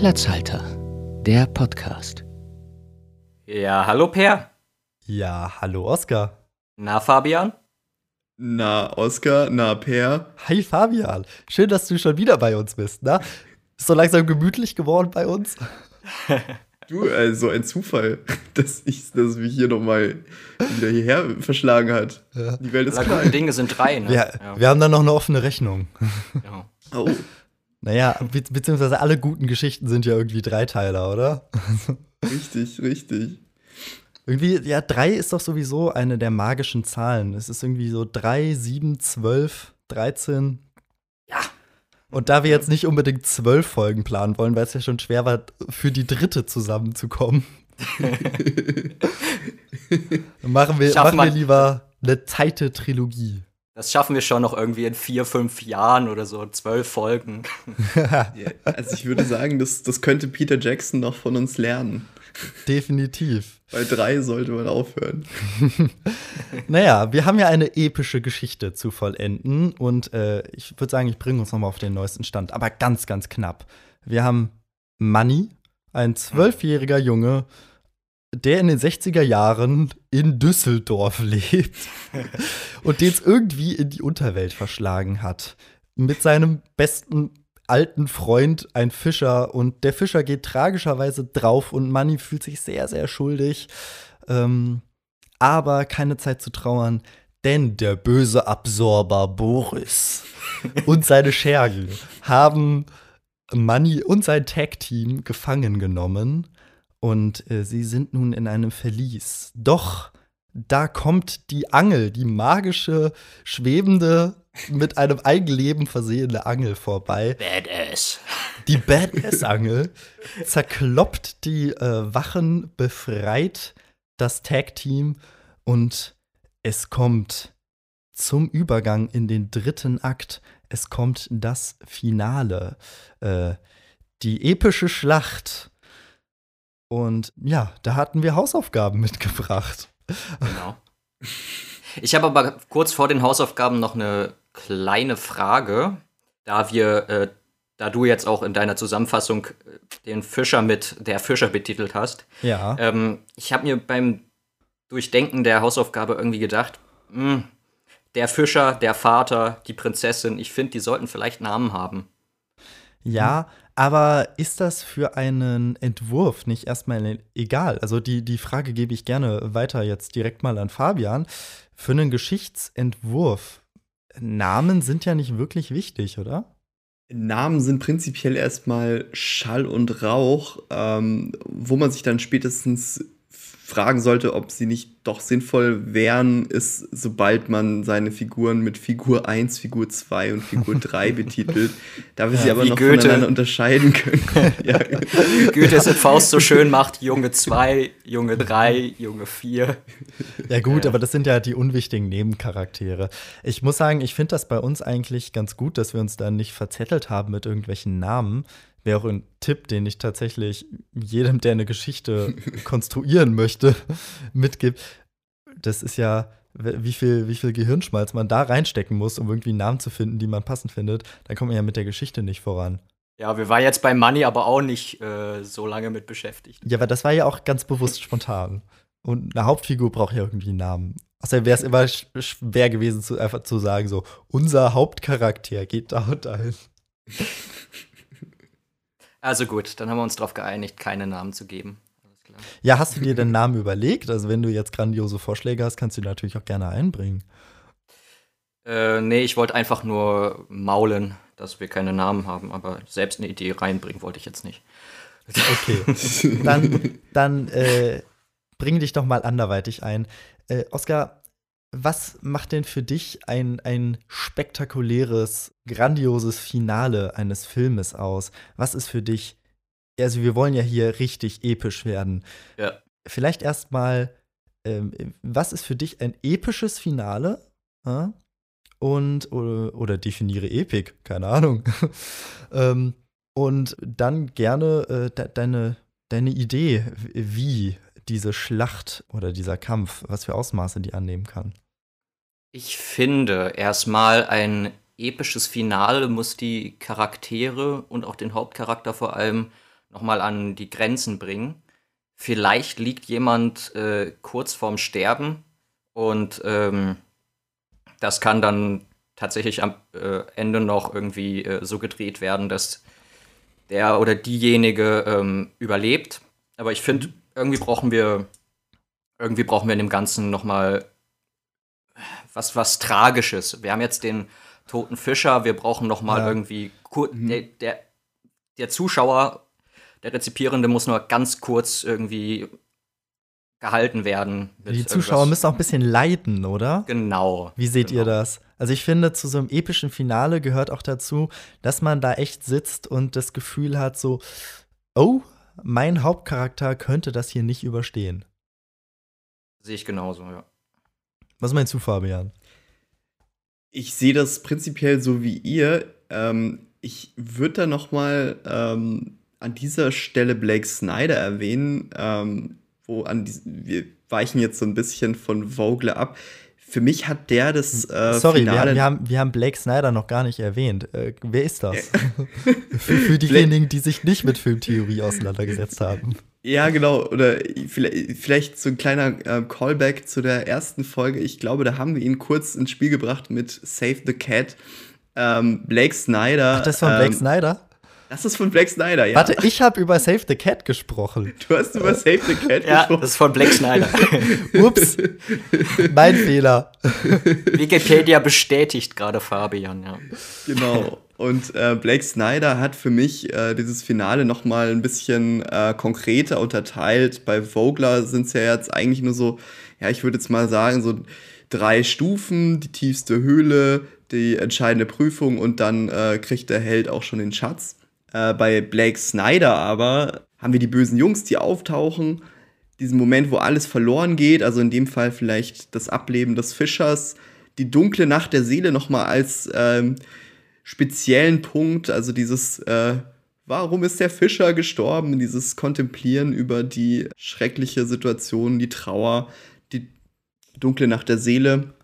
Platzhalter, der Podcast. Ja, hallo Per. Ja, hallo Oskar. Na, Fabian? Na, Oskar, na, Per. Hi Fabian, schön, dass du schon wieder bei uns bist, na? Ist so langsam gemütlich geworden bei uns? Du, äh, so ein Zufall, dass, ich, dass mich hier nochmal wieder hierher verschlagen hat. Ja. Die Welt ist klein. Dinge sind drei, ne? Wir, ja. wir haben dann noch eine offene Rechnung. ja. Oh, Naja, be beziehungsweise alle guten Geschichten sind ja irgendwie Dreiteiler, oder? richtig, richtig. Irgendwie, ja, drei ist doch sowieso eine der magischen Zahlen. Es ist irgendwie so drei, sieben, zwölf, dreizehn. Ja. Und da wir jetzt nicht unbedingt zwölf Folgen planen wollen, weil es ja schon schwer war, für die dritte zusammenzukommen, machen wir, machen wir wir- lieber eine zeite Trilogie. Das schaffen wir schon noch irgendwie in vier, fünf Jahren oder so, zwölf Folgen. Ja, also ich würde sagen, das, das könnte Peter Jackson noch von uns lernen. Definitiv. Bei drei sollte man aufhören. Naja, wir haben ja eine epische Geschichte zu vollenden und äh, ich würde sagen, ich bringe uns nochmal auf den neuesten Stand, aber ganz, ganz knapp. Wir haben Manny, ein zwölfjähriger Junge, der in den 60er Jahren in Düsseldorf lebt und den es irgendwie in die Unterwelt verschlagen hat. Mit seinem besten alten Freund, ein Fischer, und der Fischer geht tragischerweise drauf und Manny fühlt sich sehr, sehr schuldig. Ähm, aber keine Zeit zu trauern, denn der böse Absorber Boris und seine Schergen haben Manny und sein Tag-Team gefangen genommen und äh, sie sind nun in einem Verlies. Doch da kommt die Angel, die magische, schwebende, mit einem Eigenleben versehene Angel vorbei. Badass. Die Badass-Angel zerkloppt die äh, Wachen, befreit das Tag-Team und es kommt zum Übergang in den dritten Akt. Es kommt das Finale. Äh, die epische Schlacht. Und ja, da hatten wir Hausaufgaben mitgebracht. Genau. Ich habe aber kurz vor den Hausaufgaben noch eine kleine Frage, da wir, äh, da du jetzt auch in deiner Zusammenfassung äh, den Fischer mit der Fischer betitelt hast. Ja. Ähm, ich habe mir beim Durchdenken der Hausaufgabe irgendwie gedacht, mh, der Fischer, der Vater, die Prinzessin, ich finde, die sollten vielleicht Namen haben. Ja, aber ist das für einen Entwurf nicht erstmal egal? Also die, die Frage gebe ich gerne weiter jetzt direkt mal an Fabian. Für einen Geschichtsentwurf, Namen sind ja nicht wirklich wichtig, oder? Namen sind prinzipiell erstmal Schall und Rauch, ähm, wo man sich dann spätestens fragen sollte, ob sie nicht doch sinnvoll wären, ist, sobald man seine Figuren mit Figur 1, Figur 2 und Figur 3 betitelt, da wir sie aber noch Goethe. voneinander unterscheiden können. ja, Goethe es in Faust so schön macht, Junge 2, Junge 3, Junge 4. Ja, gut, Ja. aber das sind ja die unwichtigen Nebencharaktere. Ich muss sagen, ich finde das bei uns eigentlich ganz gut, dass wir uns da nicht verzettelt haben mit irgendwelchen Namen. Wäre auch ein Tipp, den ich tatsächlich jedem, der eine Geschichte konstruieren möchte, mitgibt. Das ist ja, wie viel, wie viel Gehirnschmalz man da reinstecken muss, um irgendwie einen Namen zu finden, die man passend findet. Dann kommt man ja mit der Geschichte nicht voran. Ja, wir waren jetzt bei Money aber auch nicht äh, so lange mit beschäftigt. Ja, aber das war ja auch ganz bewusst spontan. Und eine Hauptfigur braucht ja irgendwie einen Namen. Außerdem wäre es immer sch- schwer gewesen, zu, einfach zu sagen, so, unser Hauptcharakter geht da und dahin. Also gut, dann haben wir uns darauf geeinigt, keine Namen zu geben. Alles klar. Ja, hast du dir den Namen überlegt? Also, wenn du jetzt grandiose Vorschläge hast, kannst du die natürlich auch gerne einbringen. Äh, nee, ich wollte einfach nur maulen, dass wir keine Namen haben, aber selbst eine Idee reinbringen wollte ich jetzt nicht. Okay. Dann, dann äh, bring dich doch mal anderweitig ein. Äh, Oskar, was macht denn für dich ein, ein spektakuläres, grandioses Finale eines Filmes aus? Was ist für dich, also wir wollen ja hier richtig episch werden. Ja. Vielleicht erstmal, ähm, was ist für dich ein episches Finale? Äh? Und, oder, oder definiere Epik, keine Ahnung. ähm, und dann gerne äh, de deine, deine Idee, wie diese Schlacht oder dieser Kampf, was für Ausmaße die annehmen kann. Ich finde, erstmal ein episches Finale muss die Charaktere und auch den Hauptcharakter vor allem nochmal an die Grenzen bringen. Vielleicht liegt jemand äh, kurz vorm Sterben und ähm, das kann dann tatsächlich am äh, Ende noch irgendwie äh, so gedreht werden, dass der oder diejenige ähm, überlebt. Aber ich finde, irgendwie brauchen wir irgendwie brauchen wir in dem Ganzen noch mal was was Tragisches. Wir haben jetzt den toten Fischer, wir brauchen noch mal Ja. irgendwie Mhm. der, der der Zuschauer, der Rezipierende muss nur ganz kurz irgendwie gehalten werden. Die Zuschauer irgendwas. müssen auch ein bisschen leiden, oder? Genau. Wie seht ihr genau. das? Also ich finde, zu so einem epischen Finale gehört auch dazu, dass man da echt sitzt und das Gefühl hat, so, oh, mein Hauptcharakter könnte das hier nicht überstehen. Sehe ich genauso, ja. Was meinst du, Fabian? Ich sehe das prinzipiell so wie ihr. Ähm, ich würde da noch mal ähm, an dieser Stelle Blake Snyder erwähnen, ähm, wo an dies- wir weichen jetzt so ein bisschen von Vogler ab. Für mich hat der das äh, Sorry, wir, Finale wir, haben, wir haben Blake Snyder noch gar nicht erwähnt. Äh, wer ist das? für, für diejenigen, die sich nicht mit Filmtheorie auseinandergesetzt haben. Ja, genau. Oder vielleicht, vielleicht so ein kleiner äh, Callback zu der ersten Folge. Ich glaube, da haben wir ihn kurz ins Spiel gebracht mit Save the Cat. Ähm, Blake Snyder. Ach, das ist von Blake ähm, Snyder? Das ist von Blake Snyder, ja. Warte, ich habe über Save the Cat gesprochen. Du hast über Save the Cat Ja, gesprochen. das ist von Black Snyder. Ups, mein Fehler. Wikipedia bestätigt gerade Fabian, ja. Genau. Und äh, Blake Snyder hat für mich äh, dieses Finale noch mal ein bisschen äh, konkreter unterteilt. Bei Vogler sind es ja jetzt eigentlich nur so, ja, ich würde jetzt mal sagen, so drei Stufen, die tiefste Höhle, die entscheidende Prüfung und dann äh, kriegt der Held auch schon den Schatz. Äh, bei Blake Snyder aber haben wir die bösen Jungs, die auftauchen, diesen Moment, wo alles verloren geht, also in dem Fall vielleicht das Ableben des Fischers, die dunkle Nacht der Seele noch mal als ähm, speziellen Punkt, also dieses, äh, warum ist der Fischer gestorben, dieses Kontemplieren über die schreckliche Situation, die Trauer, die dunkle Nacht der Seele.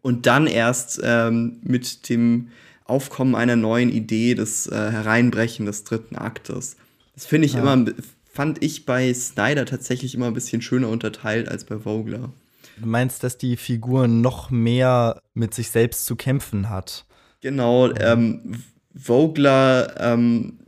Und dann erst ähm, mit dem Aufkommen einer neuen Idee, das äh, Hereinbrechen des dritten Aktes. Das finde ich Ja. immer, fand ich bei Snyder tatsächlich immer ein bisschen schöner unterteilt als bei Vogler. Du meinst, dass die Figur noch mehr mit sich selbst zu kämpfen hat? Genau, ähm, Vogler, ähm,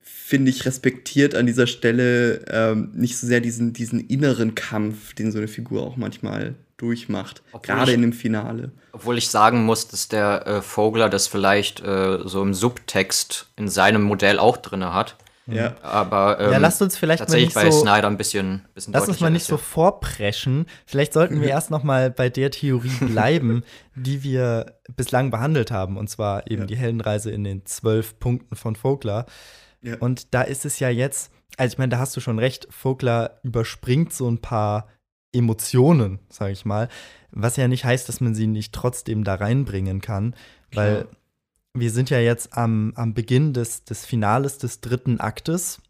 finde ich, respektiert an dieser Stelle ähm, nicht so sehr diesen, diesen inneren Kampf, den so eine Figur auch manchmal durchmacht. Obwohl Gerade ich- in dem Finale. Obwohl ich sagen muss, dass der äh, Vogler das vielleicht äh, so im Subtext in seinem Modell auch drin hat. Ja. Aber ähm, ja, lasst uns vielleicht mal tatsächlich nicht bei so, Snyder ein bisschen, bisschen Lass uns mal nicht so vorpreschen. Vielleicht sollten wir erst noch mal bei der Theorie bleiben, die wir bislang behandelt haben. Und zwar eben Ja. die Heldenreise in den zwölf Punkten von Vogler. Ja. Und da ist es ja jetzt, also ich meine, da hast du schon recht, Vogler überspringt so ein paar Emotionen, sage ich mal. Was ja nicht heißt, dass man sie nicht trotzdem da reinbringen kann. Weil Klar. wir sind ja jetzt am, am Beginn des, des Finales des dritten Aktes.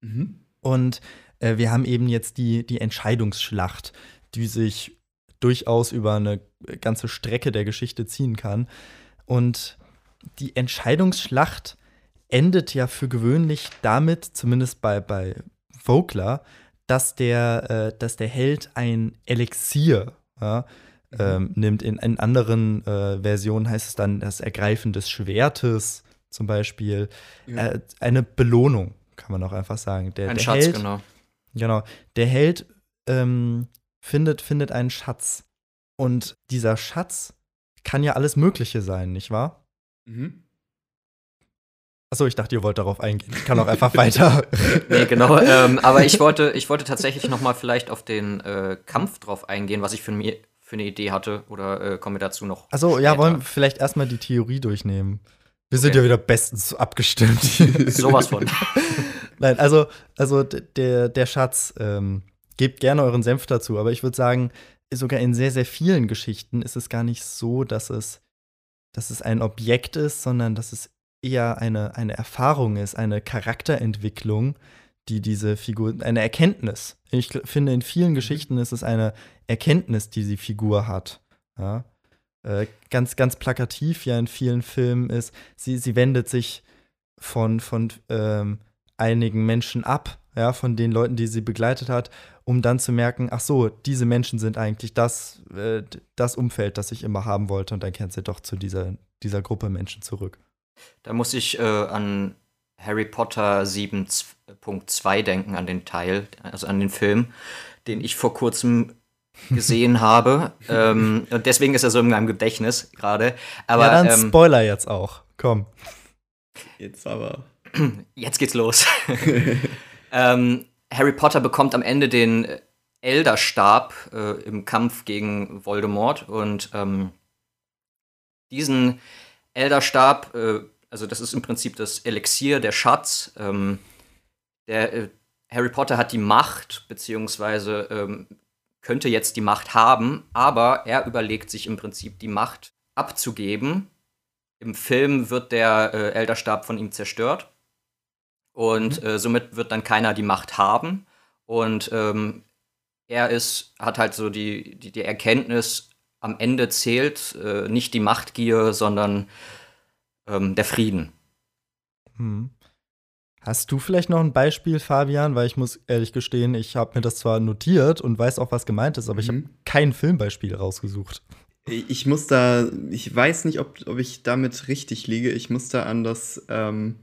Mhm. Und äh, wir haben eben jetzt die, die Entscheidungsschlacht, die sich durchaus über eine ganze Strecke der Geschichte ziehen kann. Und die Entscheidungsschlacht endet ja für gewöhnlich damit, zumindest bei, bei Vogler, dass der, äh, dass der Held ein Elixier ja, ähm, nimmt. In, in anderen äh, Versionen heißt es dann das Ergreifen des Schwertes zum Beispiel. Ja. Äh, eine Belohnung, kann man auch einfach sagen. Der, Ein der Schatz, Held, genau. Genau. Der Held ähm, findet, findet einen Schatz. Und dieser Schatz kann ja alles Mögliche sein, nicht wahr? Mhm. Achso, ich dachte, ihr wollt darauf eingehen. Ich kann auch einfach weiter. Nee, genau. ähm, aber ich wollte, ich wollte tatsächlich noch mal vielleicht auf den äh, Kampf drauf eingehen, was ich für, mir, für eine Idee hatte. Oder äh, kommen wir dazu noch? Achso, ja, wollen wir vielleicht erstmal die Theorie durchnehmen. Wir sind Okay. ja wieder bestens abgestimmt. Sowas von. Nein, also, also der, der Schatz, ähm, gebt gerne euren Senf dazu, aber ich würde sagen, sogar in sehr, sehr vielen Geschichten ist es gar nicht so, dass es, dass es ein Objekt ist, sondern dass es eher eine, eine Erfahrung ist, eine Charakterentwicklung, die diese Figur, eine Erkenntnis. Ich finde, in vielen Geschichten ist es eine Erkenntnis, die die Figur hat. Ja? Äh, ganz, ganz plakativ ja in vielen Filmen ist, sie, sie wendet sich von, von ähm, einigen Menschen ab, ja, von den Leuten, die sie begleitet hat, um dann zu merken, ach so, diese Menschen sind eigentlich das, äh, das Umfeld, das ich immer haben wollte. Und dann kehrt sie doch zu dieser, dieser Gruppe Menschen zurück. Da muss ich äh, an Harry Potter 7.2 denken, an den Teil, also an den Film, den ich vor kurzem gesehen habe. Ähm, und deswegen ist er so in meinem Gedächtnis gerade. Aber ja, dann ähm, Spoiler jetzt auch. Komm. Jetzt aber. Jetzt geht's los. ähm, Harry Potter bekommt am Ende den Elderstab äh, im Kampf gegen Voldemort und ähm, diesen Elderstab, äh, also das ist im Prinzip das Elixier, der Schatz. Ähm, der äh, Harry Potter hat die Macht, beziehungsweise ähm, könnte jetzt die Macht haben, aber er überlegt sich im Prinzip die Macht abzugeben. Im Film wird der äh, Elderstab von ihm zerstört und mhm. äh, somit wird dann keiner die Macht haben. Und ähm, er ist, hat halt so die, die, die Erkenntnis, am Ende zählt äh, nicht die Machtgier, sondern ähm, der Frieden. Hm. Hast du vielleicht noch ein Beispiel, Fabian? Weil ich muss ehrlich gestehen, ich habe mir das zwar notiert und weiß auch, was gemeint ist, aber mhm. ich habe kein Filmbeispiel rausgesucht. Ich muss da, ich weiß nicht, ob, ob ich damit richtig liege. Ich muss da an das, ähm,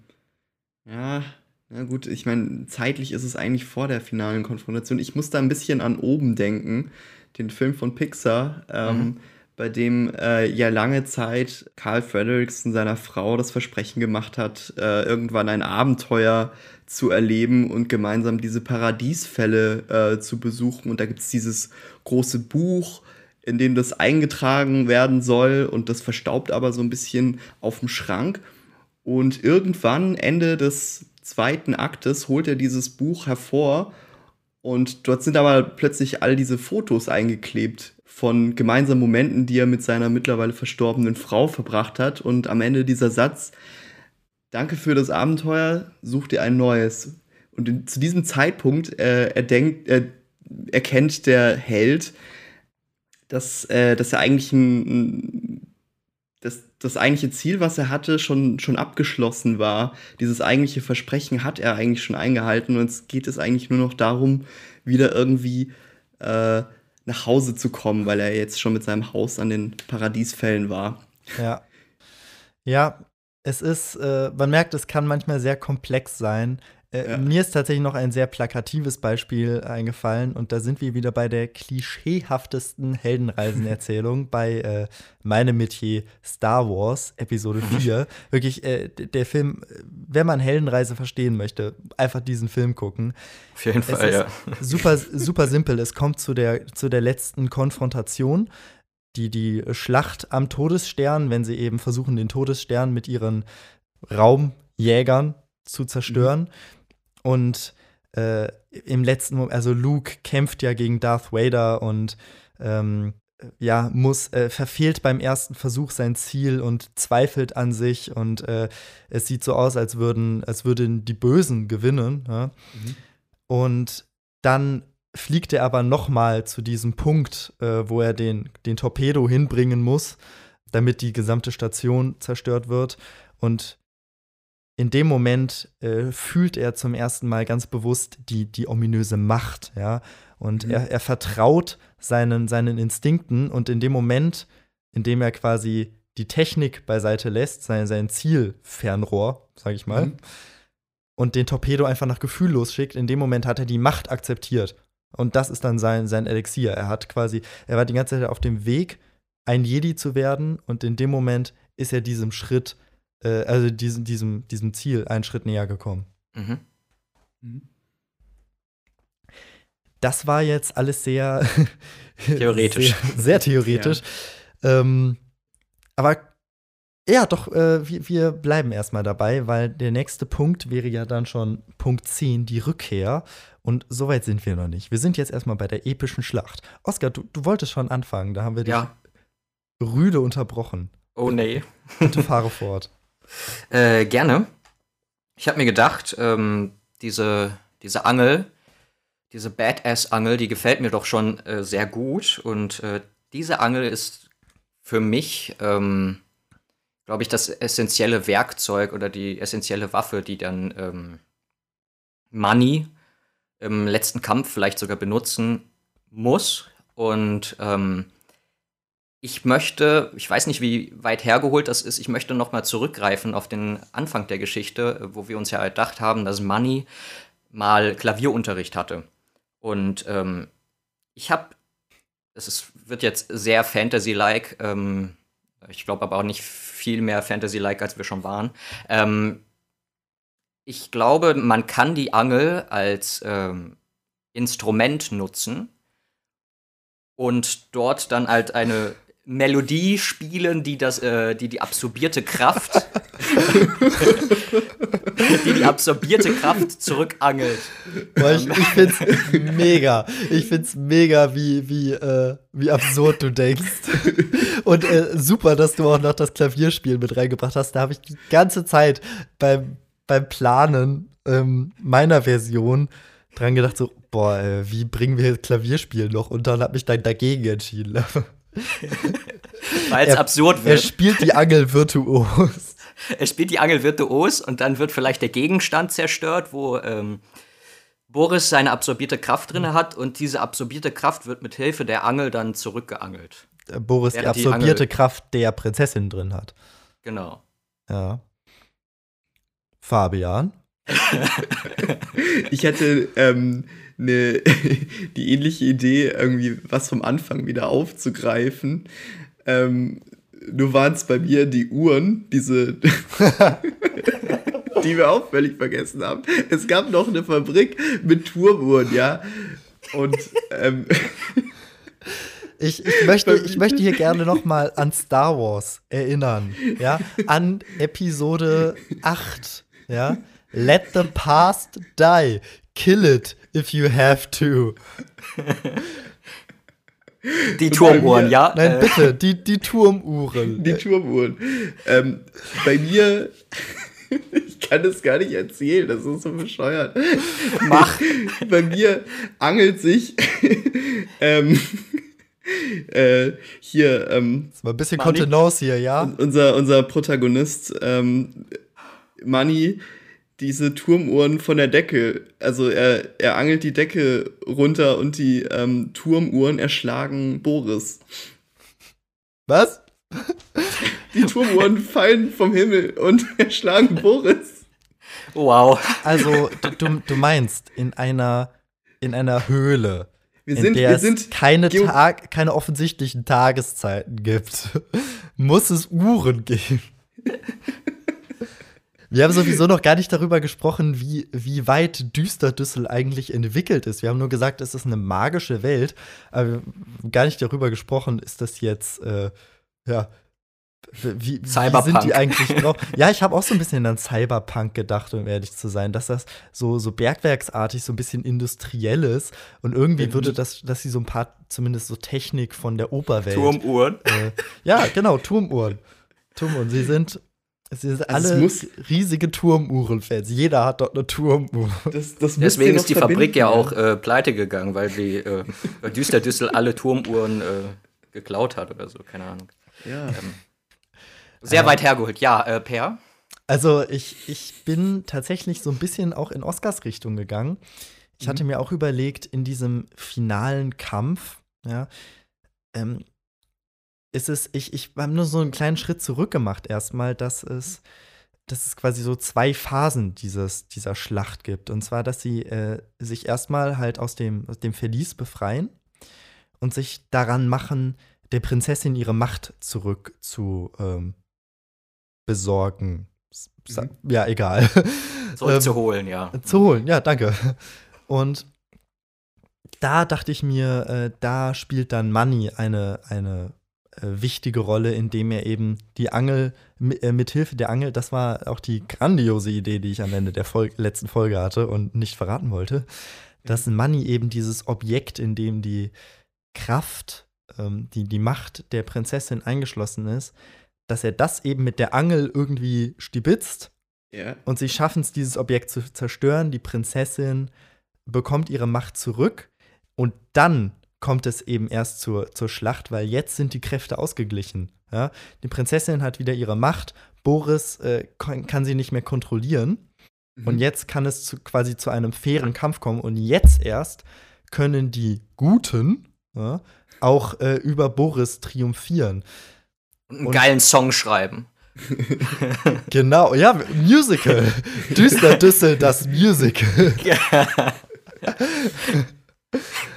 ja, na gut, ich meine, zeitlich ist es eigentlich vor der finalen Konfrontation. Ich muss da ein bisschen an oben denken, den Film von Pixar. Ähm, mhm bei dem äh, ja lange Zeit Carl Frederiksen seiner Frau das Versprechen gemacht hat, äh, irgendwann ein Abenteuer zu erleben und gemeinsam diese Paradiesfälle äh, zu besuchen. Und da gibt es dieses große Buch, in dem das eingetragen werden soll und das verstaubt aber so ein bisschen auf dem Schrank. Und irgendwann, Ende des zweiten Aktes, holt er dieses Buch hervor und dort sind aber plötzlich all diese Fotos eingeklebt von gemeinsamen Momenten, die er mit seiner mittlerweile verstorbenen Frau verbracht hat. Und am Ende dieser Satz, danke für das Abenteuer, such dir ein neues. Und in, zu diesem Zeitpunkt äh, er denkt, äh, erkennt der Held, dass, äh, dass er eigentlich ein, ein das, das eigentliche Ziel, was er hatte, schon, schon abgeschlossen war. Dieses eigentliche Versprechen hat er eigentlich schon eingehalten und es geht es eigentlich nur noch darum, wieder irgendwie äh, nach Hause zu kommen, weil er jetzt schon mit seinem Haus an den Paradiesfällen war. Ja. Ja, es ist, äh, man merkt, es kann manchmal sehr komplex sein. Äh, ja. Mir ist tatsächlich noch ein sehr plakatives Beispiel eingefallen und da sind wir wieder bei der klischeehaftesten Heldenreisenerzählung bei äh, meinem Metier Star Wars Episode 4. Wirklich, äh, der Film, wenn man Heldenreise verstehen möchte, einfach diesen Film gucken. Auf jeden Fall, ja. Super, super simpel. Es kommt zu der, zu der letzten Konfrontation. Die, die Schlacht am Todesstern, wenn sie eben versuchen, den Todesstern mit ihren Raumjägern zu zerstören. Mhm. Und äh, im letzten Moment, also Luke kämpft ja gegen Darth Vader und ähm, ja, muss, äh, verfehlt beim ersten Versuch sein Ziel und zweifelt an sich und äh, es sieht so aus, als würden, als würden die Bösen gewinnen. Ja? Mhm. Und dann fliegt er aber noch mal zu diesem Punkt, äh, wo er den, den Torpedo hinbringen muss, damit die gesamte Station zerstört wird. Und in dem Moment äh, fühlt er zum ersten Mal ganz bewusst die, die ominöse Macht, ja. Und mhm. er, er vertraut seinen, seinen Instinkten und in dem Moment, in dem er quasi die Technik beiseite lässt, sein, sein Zielfernrohr, sag ich mal, mhm. und den Torpedo einfach nach Gefühl losschickt, in dem Moment hat er die Macht akzeptiert. Und das ist dann sein, sein Elixier. Er hat quasi, er war die ganze Zeit auf dem Weg, ein Jedi zu werden, und in dem Moment ist er diesem Schritt äh, also diesem, diesem, diesem Ziel einen Schritt näher gekommen. Mhm. mhm. Das war jetzt alles sehr theoretisch. sehr, sehr theoretisch. Ja. Ähm, aber ja, doch, äh, wir, wir bleiben erstmal dabei, weil der nächste Punkt wäre ja dann schon Punkt 10, die Rückkehr. Und so weit sind wir noch nicht. Wir sind jetzt erstmal bei der epischen Schlacht. Oskar, du, du wolltest schon anfangen, da haben wir dich ja. rüde unterbrochen. Oh nee. Bitte fahre fort. Äh, gerne. Ich habe mir gedacht, ähm, diese, diese Angel, diese Badass-Angel, die gefällt mir doch schon äh, sehr gut. Und äh, diese Angel ist für mich, ähm, glaube ich, das essentielle Werkzeug oder die essentielle Waffe, die dann ähm, Money im letzten Kampf vielleicht sogar benutzen muss. Und ähm, ich möchte, ich weiß nicht, wie weit hergeholt das ist, ich möchte noch mal zurückgreifen auf den Anfang der Geschichte, wo wir uns ja erdacht haben, dass Money mal Klavierunterricht hatte. Und ähm, ich habe, es wird jetzt sehr Fantasy-like, ähm, ich glaube aber auch nicht viel mehr Fantasy-like, als wir schon waren. Ähm, ich glaube, man kann die Angel als ähm, Instrument nutzen und dort dann halt eine Melodie spielen, die das, äh, die die absorbierte Kraft, die die absorbierte Kraft zurückangelt. Boah, ich, ich find's mega. Ich find's mega, wie, wie, äh, wie absurd du denkst. Und äh, super, dass du auch noch das Klavierspiel mit reingebracht hast. Da habe ich die ganze Zeit beim, beim Planen ähm, meiner Version dran gedacht, so, boah, äh, wie bringen wir Klavierspiel noch unter und habe mich dann dagegen entschieden. Weil es absurd wird. Er spielt die Angel virtuos. er spielt die Angel virtuos und dann wird vielleicht der Gegenstand zerstört, wo ähm, Boris seine absorbierte Kraft drin hat und diese absorbierte Kraft wird mit Hilfe der Angel dann zurückgeangelt. Boris die absorbierte die Kraft der Prinzessin drin hat. Genau. Ja. Fabian? ich hatte ähm, ne, die ähnliche Idee, irgendwie was vom Anfang wieder aufzugreifen. Ähm, nur waren es bei mir die Uhren, diese, die wir auch völlig vergessen haben. Es gab noch eine Fabrik mit Turmuhren, ja. Und ähm, ich, ich, möchte, ich möchte hier gerne noch mal an Star Wars erinnern, ja, an Episode 8, ja. Let the past die. Kill it if you have to. Die Turmuhren, ja? Nein, äh. bitte, die, die Turmuhren. Die Turmuhren. Ähm, bei mir, ich kann das gar nicht erzählen, das ist so bescheuert. Mach. Bei mir angelt sich ähm, äh, hier. Ähm, das war ein bisschen Kontenance hier, ja? Unser, unser Protagonist, ähm, Money, diese Turmuhren von der Decke. Also er, er angelt die Decke runter und die ähm, Turmuhren erschlagen Boris. Was? Die Turmuhren fallen vom Himmel und erschlagen Boris. Wow. Also du, du meinst in einer, in einer Höhle. Wir sind, in der wir sind es keine, Tag, keine offensichtlichen Tageszeiten gibt, muss es Uhren geben. Wir haben sowieso noch gar nicht darüber gesprochen, wie, wie weit Düsterdüssel eigentlich entwickelt ist. Wir haben nur gesagt, es ist eine magische Welt, aber gar nicht darüber gesprochen, ist das jetzt, äh, ja, wie, wie, sind die eigentlich drauf? ja, ich habe auch so ein bisschen an Cyberpunk gedacht, um ehrlich zu sein, dass das so, so bergwerksartig, so ein bisschen industriell ist. Und irgendwie mhm. würde das, dass sie so ein paar, zumindest so Technik von der Oberwelt. Turmuhren? Äh, ja, genau, Turmuhren. Turmuhren. Sie sind es sind also alle es riesige Turmuhren-Fans. Jeder hat dort eine Turmuhr. Das, das Deswegen ist die Fabrik ja auch äh, pleite gegangen, weil die äh, weil Düster Düssel alle Turmuhren äh, geklaut hat oder so, keine Ahnung. Ja. Ähm, sehr weit hergeholt. Ja, äh, Per? Also ich, ich bin tatsächlich so ein bisschen auch in Oscars Richtung gegangen. Ich mhm. hatte mir auch überlegt, in diesem finalen Kampf, ja, ähm, ist es, ich, ich habe nur so einen kleinen Schritt zurück gemacht erstmal, dass es, dass es quasi so zwei Phasen dieses, dieser Schlacht gibt. Und zwar, dass sie äh, sich erstmal halt aus dem, aus dem Verlies befreien und sich daran machen, der Prinzessin ihre Macht zurück zu ähm, besorgen. Mhm. Ja, egal. Zurückzuholen, ähm, ja. Zu holen, ja, danke. Und da dachte ich mir, äh, da spielt dann Money eine, eine wichtige Rolle, indem er eben die Angel äh, mithilfe der Angel, das war auch die grandiose Idee, die ich am Ende der Fol letzten Folge hatte und nicht verraten wollte, dass Money eben dieses Objekt, in dem die Kraft, ähm, die, die Macht der Prinzessin eingeschlossen ist, dass er das eben mit der Angel irgendwie stibitzt. Yeah. Und sie schaffen es, dieses Objekt zu zerstören. Die Prinzessin bekommt ihre Macht zurück. Und dann kommt es eben erst zur, zur Schlacht, weil jetzt sind die Kräfte ausgeglichen. Ja? Die Prinzessin hat wieder ihre Macht, Boris äh, kann, sie nicht mehr kontrollieren. Mhm. Und jetzt kann es zu, quasi zu einem fairen Kampf kommen. Und jetzt erst können die Guten ja, auch äh, über Boris triumphieren. Und einen geilen Song schreiben. genau, ja, Musical. Düster Düssel, das Musical.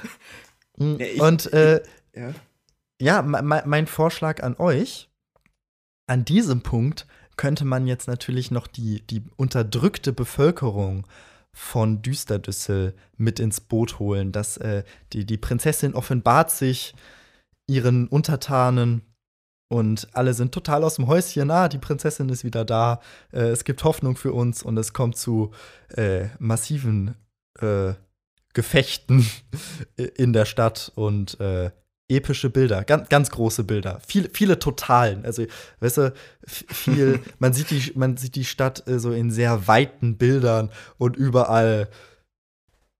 Und äh, ja, ja mein Vorschlag an euch, an diesem Punkt könnte man jetzt natürlich noch die, die unterdrückte Bevölkerung von Düsterdüssel mit ins Boot holen. Dass äh, die, die Prinzessin offenbart sich ihren Untertanen und alle sind total aus dem Häuschen. Ah, die Prinzessin ist wieder da. Äh, es gibt Hoffnung für uns und es kommt zu äh, massiven äh, Gefechten in der Stadt und äh, epische Bilder, ganz, ganz große Bilder, viele, viele Totalen. Also, weißt du, viel, man sieht die, man sieht die Stadt äh, so in sehr weiten Bildern und überall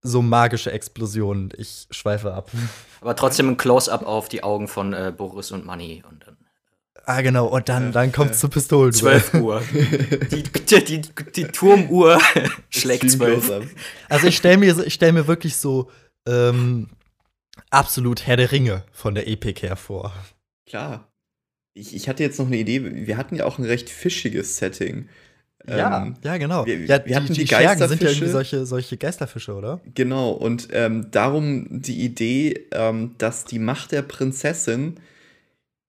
so magische Explosionen. Ich schweife ab. Aber trotzdem ein Close-up auf die Augen von äh, Boris und Manny und dann. Ah, genau, und dann, dann kommt es zu Pistolen. 12 Uhr. die, die, die, die Turmuhr schlägt 12. Also ich stelle mir, stell mir wirklich so ähm, absolut Herr der Ringe von der Epik her vor. Klar. Ich, ich hatte jetzt noch eine Idee. Wir hatten ja auch ein recht fischiges Setting. Ja, ähm, ja, genau. Wir, ja, wir hatten die, die, die Schergen sind ja irgendwie solche, solche Geisterfische, oder? Genau, und ähm, darum die Idee, ähm, dass die Macht der Prinzessin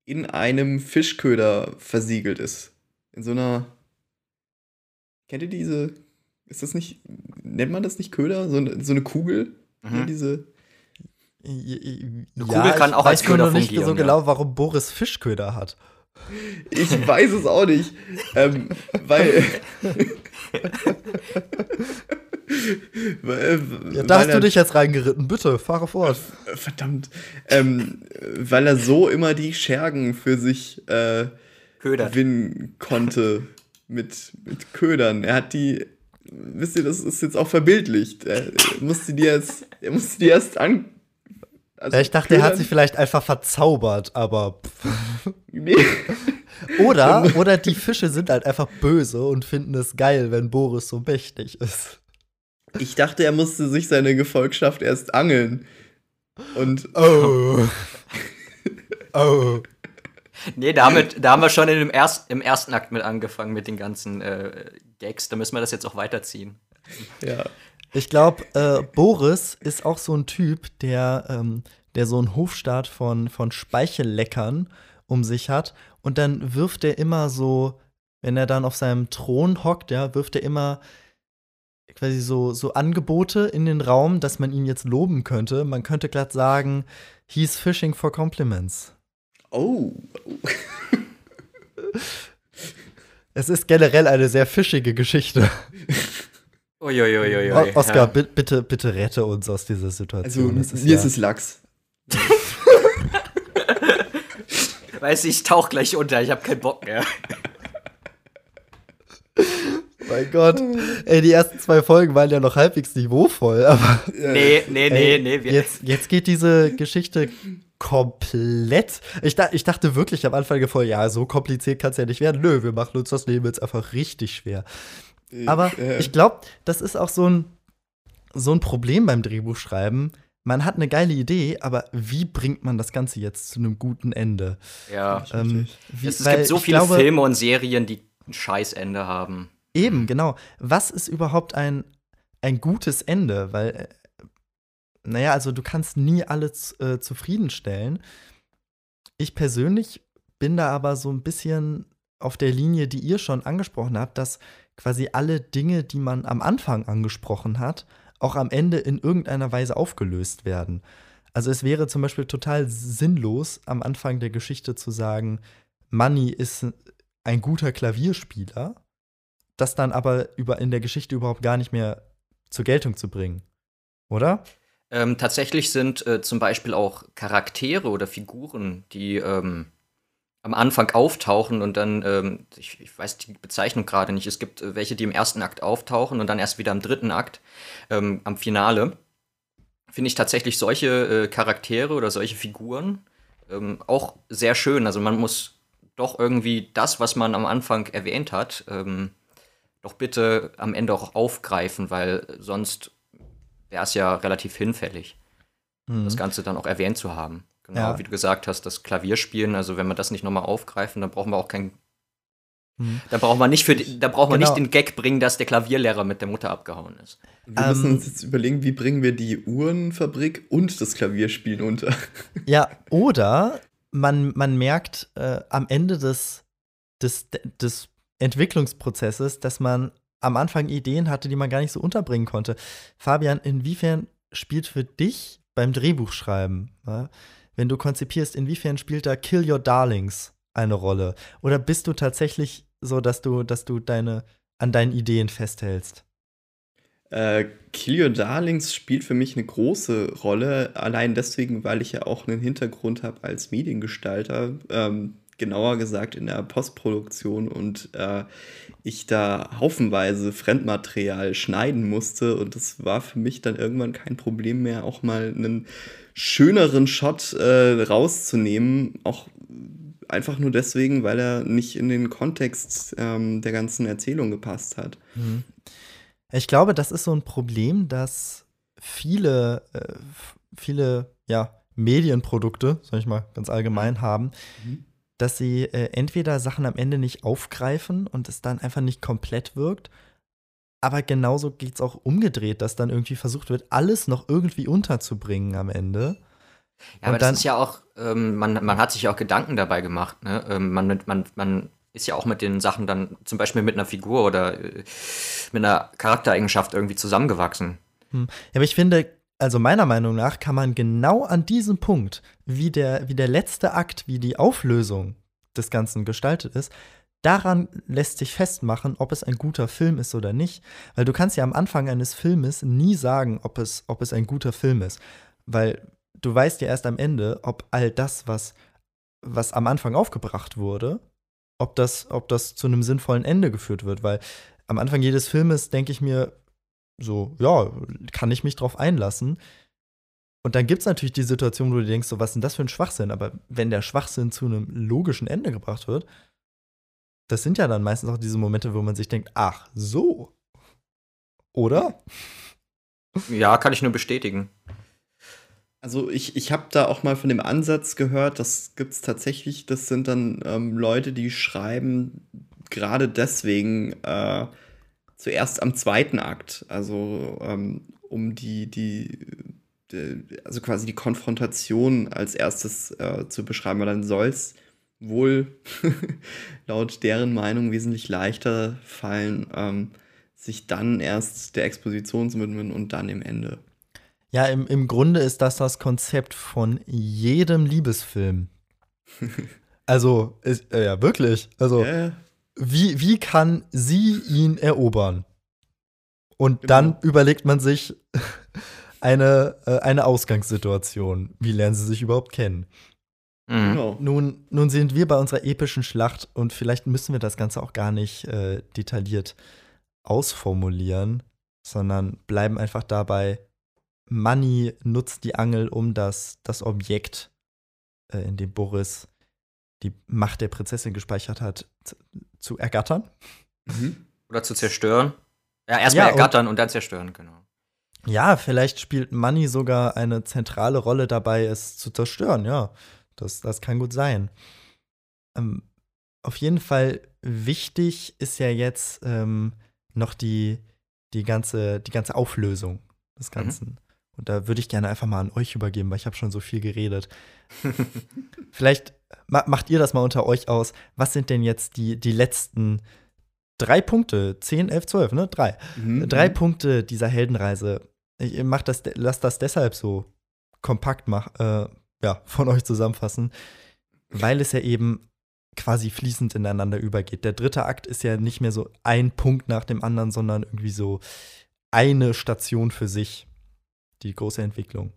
in einem Fischköder versiegelt ist. In so einer. Kennt ihr diese? Ist das nicht. Nennt man das nicht Köder? So, so eine Kugel? Mhm. Diese. Eine ja, Kugel kann auch als Köder fungieren. Ich weiß nicht so ja. genau, warum Boris Fischköder hat. Ich weiß es auch nicht. ähm, weil. weil ja, da hast du dich jetzt reingeritten. Bitte, fahre fort. Verdammt. Ähm, weil er so immer die Schergen für sich äh, gewinnen konnte mit, mit Ködern. Er hat die. Wisst ihr, das ist jetzt auch verbildlicht. Er musste die jetzt, er musste die erst an, also ich dachte, er hat sie vielleicht einfach verzaubert, aber. nee. oder, oder die Fische sind halt einfach böse und finden es geil, wenn Boris so mächtig ist. Ich dachte, er musste sich seine Gefolgschaft erst angeln. Und. Oh. oh. Nee, damit, da haben wir schon in dem erst, im ersten Akt mit angefangen mit den ganzen äh, Gags. Da müssen wir das jetzt auch weiterziehen. Ja. Ich glaube, äh, Boris ist auch so ein Typ, der, ähm, der so einen Hofstaat von, von Speichelleckern um sich hat. Und dann wirft er immer so, wenn er dann auf seinem Thron hockt, ja, wirft er immer quasi so, so Angebote in den Raum, dass man ihn jetzt loben könnte. Man könnte glatt sagen, he's fishing for compliments. Oh. es ist generell eine sehr fischige Geschichte. Uiuiuiui. Oskar, ja. bitte, bitte rette uns aus dieser Situation. Also, ist mir ja ist es Lachs. Weiß ich, ich tauch gleich unter, ich habe keinen Bock mehr. Mein Gott. Ey, die ersten zwei Folgen waren ja noch halbwegs niveauvoll, aber. Nee, nee, nee, nee. Jetzt, jetzt geht diese Geschichte komplett. Ich, ich dachte wirklich am Anfang Folge, ja, so kompliziert kann es ja nicht werden. Nö, wir machen uns das Leben jetzt einfach richtig schwer. Aber äh. ich glaube, das ist auch so ein, so ein Problem beim Drehbuchschreiben. Man hat eine geile Idee, aber wie bringt man das Ganze jetzt zu einem guten Ende? Ja, ähm, wie, es, es gibt so viele glaube, Filme und Serien, die ein Scheißende haben. Eben, genau. Was ist überhaupt ein, ein gutes Ende? Weil, äh, naja, also du kannst nie alle äh, zufriedenstellen. Ich persönlich bin da aber so ein bisschen auf der Linie, die ihr schon angesprochen habt, dass quasi alle Dinge, die man am Anfang angesprochen hat, auch am Ende in irgendeiner Weise aufgelöst werden. Also es wäre zum Beispiel total sinnlos, am Anfang der Geschichte zu sagen, Manny ist ein guter Klavierspieler, das dann aber über, in der Geschichte überhaupt gar nicht mehr zur Geltung zu bringen. Oder? Ähm, tatsächlich sind äh, zum Beispiel auch Charaktere oder Figuren, die ähm, am Anfang auftauchen und dann, ähm, ich, ich, weiß die Bezeichnung gerade nicht, es gibt äh, welche, die im ersten Akt auftauchen und dann erst wieder im dritten Akt, ähm, am Finale, finde ich tatsächlich solche äh, Charaktere oder solche Figuren ähm, auch sehr schön. Also man muss doch irgendwie das, was man am Anfang erwähnt hat, ähm, doch bitte am Ende auch aufgreifen, weil sonst wäre es ja relativ hinfällig, mhm. das Ganze dann auch erwähnt zu haben. Genau, ja. wie du gesagt hast, das Klavierspielen, also wenn wir das nicht nochmal aufgreifen, dann brauchen wir auch kein. Mhm. Da braucht man nicht für da braucht man genau. nicht den Gag bringen, dass der Klavierlehrer mit der Mutter abgehauen ist. Wir müssen ähm, uns jetzt überlegen, wie bringen wir die Uhrenfabrik und das Klavierspielen unter. Ja, oder man, man merkt äh, am Ende des, des, des Entwicklungsprozesses, dass man am Anfang Ideen hatte, die man gar nicht so unterbringen konnte. Fabian, inwiefern spielt für dich beim Drehbuchschreiben, ja, wenn du konzipierst, inwiefern spielt da Kill Your Darlings eine Rolle? Oder bist du tatsächlich so, dass du, dass du deine, an deinen Ideen festhältst? Äh, Kill Your Darlings spielt für mich eine große Rolle, allein deswegen, weil ich ja auch einen Hintergrund habe als Mediengestalter. Ähm, genauer gesagt in der Postproduktion und äh, ich da haufenweise Fremdmaterial schneiden musste und das war für mich dann irgendwann kein Problem mehr, auch mal einen schöneren Shot äh, rauszunehmen, auch einfach nur deswegen, weil er nicht in den Kontext ähm, der ganzen Erzählung gepasst hat. Mhm. Ich glaube, das ist so ein Problem, dass viele, äh, viele, ja, Medienprodukte, sag ich mal ganz allgemein, haben, mhm dass sie äh, entweder Sachen am Ende nicht aufgreifen und es dann einfach nicht komplett wirkt, aber genauso geht es auch umgedreht, dass dann irgendwie versucht wird, alles noch irgendwie unterzubringen am Ende. Ja, aber das ist ja auch, ähm, man, man hat sich ja auch Gedanken dabei gemacht. Ne? Ähm, man, man, man ist ja auch mit den Sachen dann zum Beispiel mit einer Figur oder äh, mit einer Charaktereigenschaft irgendwie zusammengewachsen. Hm. Ja, aber ich finde, also meiner Meinung nach kann man genau an diesem Punkt, wie der, wie der letzte Akt, wie die Auflösung des Ganzen gestaltet ist, daran lässt sich festmachen, ob es ein guter Film ist oder nicht. Weil du kannst ja am Anfang eines Filmes nie sagen, ob es, ob es ein guter Film ist. Weil du weißt ja erst am Ende, ob all das, was, was am Anfang aufgebracht wurde, ob das, ob das zu einem sinnvollen Ende geführt wird. Weil am Anfang jedes Filmes denke ich mir, so, ja, kann ich mich drauf einlassen. Und dann gibt es natürlich die Situation, wo du denkst, so, was ist denn das für ein Schwachsinn? Aber wenn der Schwachsinn zu einem logischen Ende gebracht wird, das sind ja dann meistens auch diese Momente, wo man sich denkt, ach, so. Oder? Ja, kann ich nur bestätigen. Also ich, ich habe da auch mal von dem Ansatz gehört, das gibt es tatsächlich, das sind dann ähm, Leute, die schreiben gerade deswegen äh, zuerst am zweiten Akt, also ähm, um die, die, die, also quasi die Konfrontation als erstes äh, zu beschreiben, weil dann soll es wohl laut deren Meinung wesentlich leichter fallen, ähm, sich dann erst der Exposition zu widmen und dann im Ende. Ja, im, im Grunde ist das das Konzept von jedem Liebesfilm. also, ist, äh, ja, wirklich. Also, yeah wie, wie kann sie ihn erobern? Und genau. dann überlegt man sich eine, äh, eine Ausgangssituation. Wie lernen sie sich überhaupt kennen? Mhm. Genau. Nun, nun sind wir bei unserer epischen Schlacht und vielleicht müssen wir das Ganze auch gar nicht äh, detailliert ausformulieren, sondern bleiben einfach dabei, Manny nutzt die Angel, um das, das Objekt, äh, in dem Boris die Macht der Prinzessin gespeichert hat, zu ergattern. Mhm. Oder zu zerstören. Ja, erstmal ja, ergattern und, und dann zerstören, genau. Ja, vielleicht spielt Money sogar eine zentrale Rolle dabei, es zu zerstören, ja. Das, das kann gut sein. Ähm, auf jeden Fall wichtig ist ja jetzt ähm, noch die, die, ganze, die ganze Auflösung des mhm. Ganzen. Mhm. Und da würde ich gerne einfach mal an euch übergeben, weil ich habe schon so viel geredet. Vielleicht macht ihr das mal unter euch aus. Was sind denn jetzt die, die letzten drei Punkte? 10, 11, 12, ne? Drei. Mhm. Drei mhm. Punkte dieser Heldenreise. Ich mach das, lass das deshalb so kompakt mach, äh, ja, von euch zusammenfassen, weil es ja eben quasi fließend ineinander übergeht. Der dritte Akt ist ja nicht mehr so ein Punkt nach dem anderen, sondern irgendwie so eine Station für sich. Die große Entwicklung.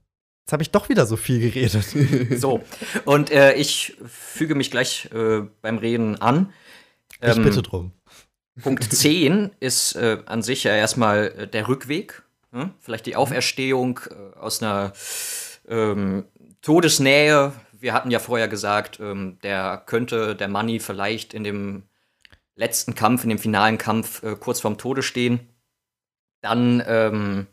Jetzt habe ich doch wieder so viel geredet. so, und äh, ich füge mich gleich äh, beim Reden an. Ähm, ich bitte drum. Punkt 10 ist äh, an sich ja erstmal äh, der Rückweg. Hm? Vielleicht die Auferstehung äh, aus einer ähm, Todesnähe. Wir hatten ja vorher gesagt, ähm, der könnte der Money vielleicht in dem letzten Kampf, in dem finalen Kampf äh, kurz vorm Tode stehen. Dann ähm,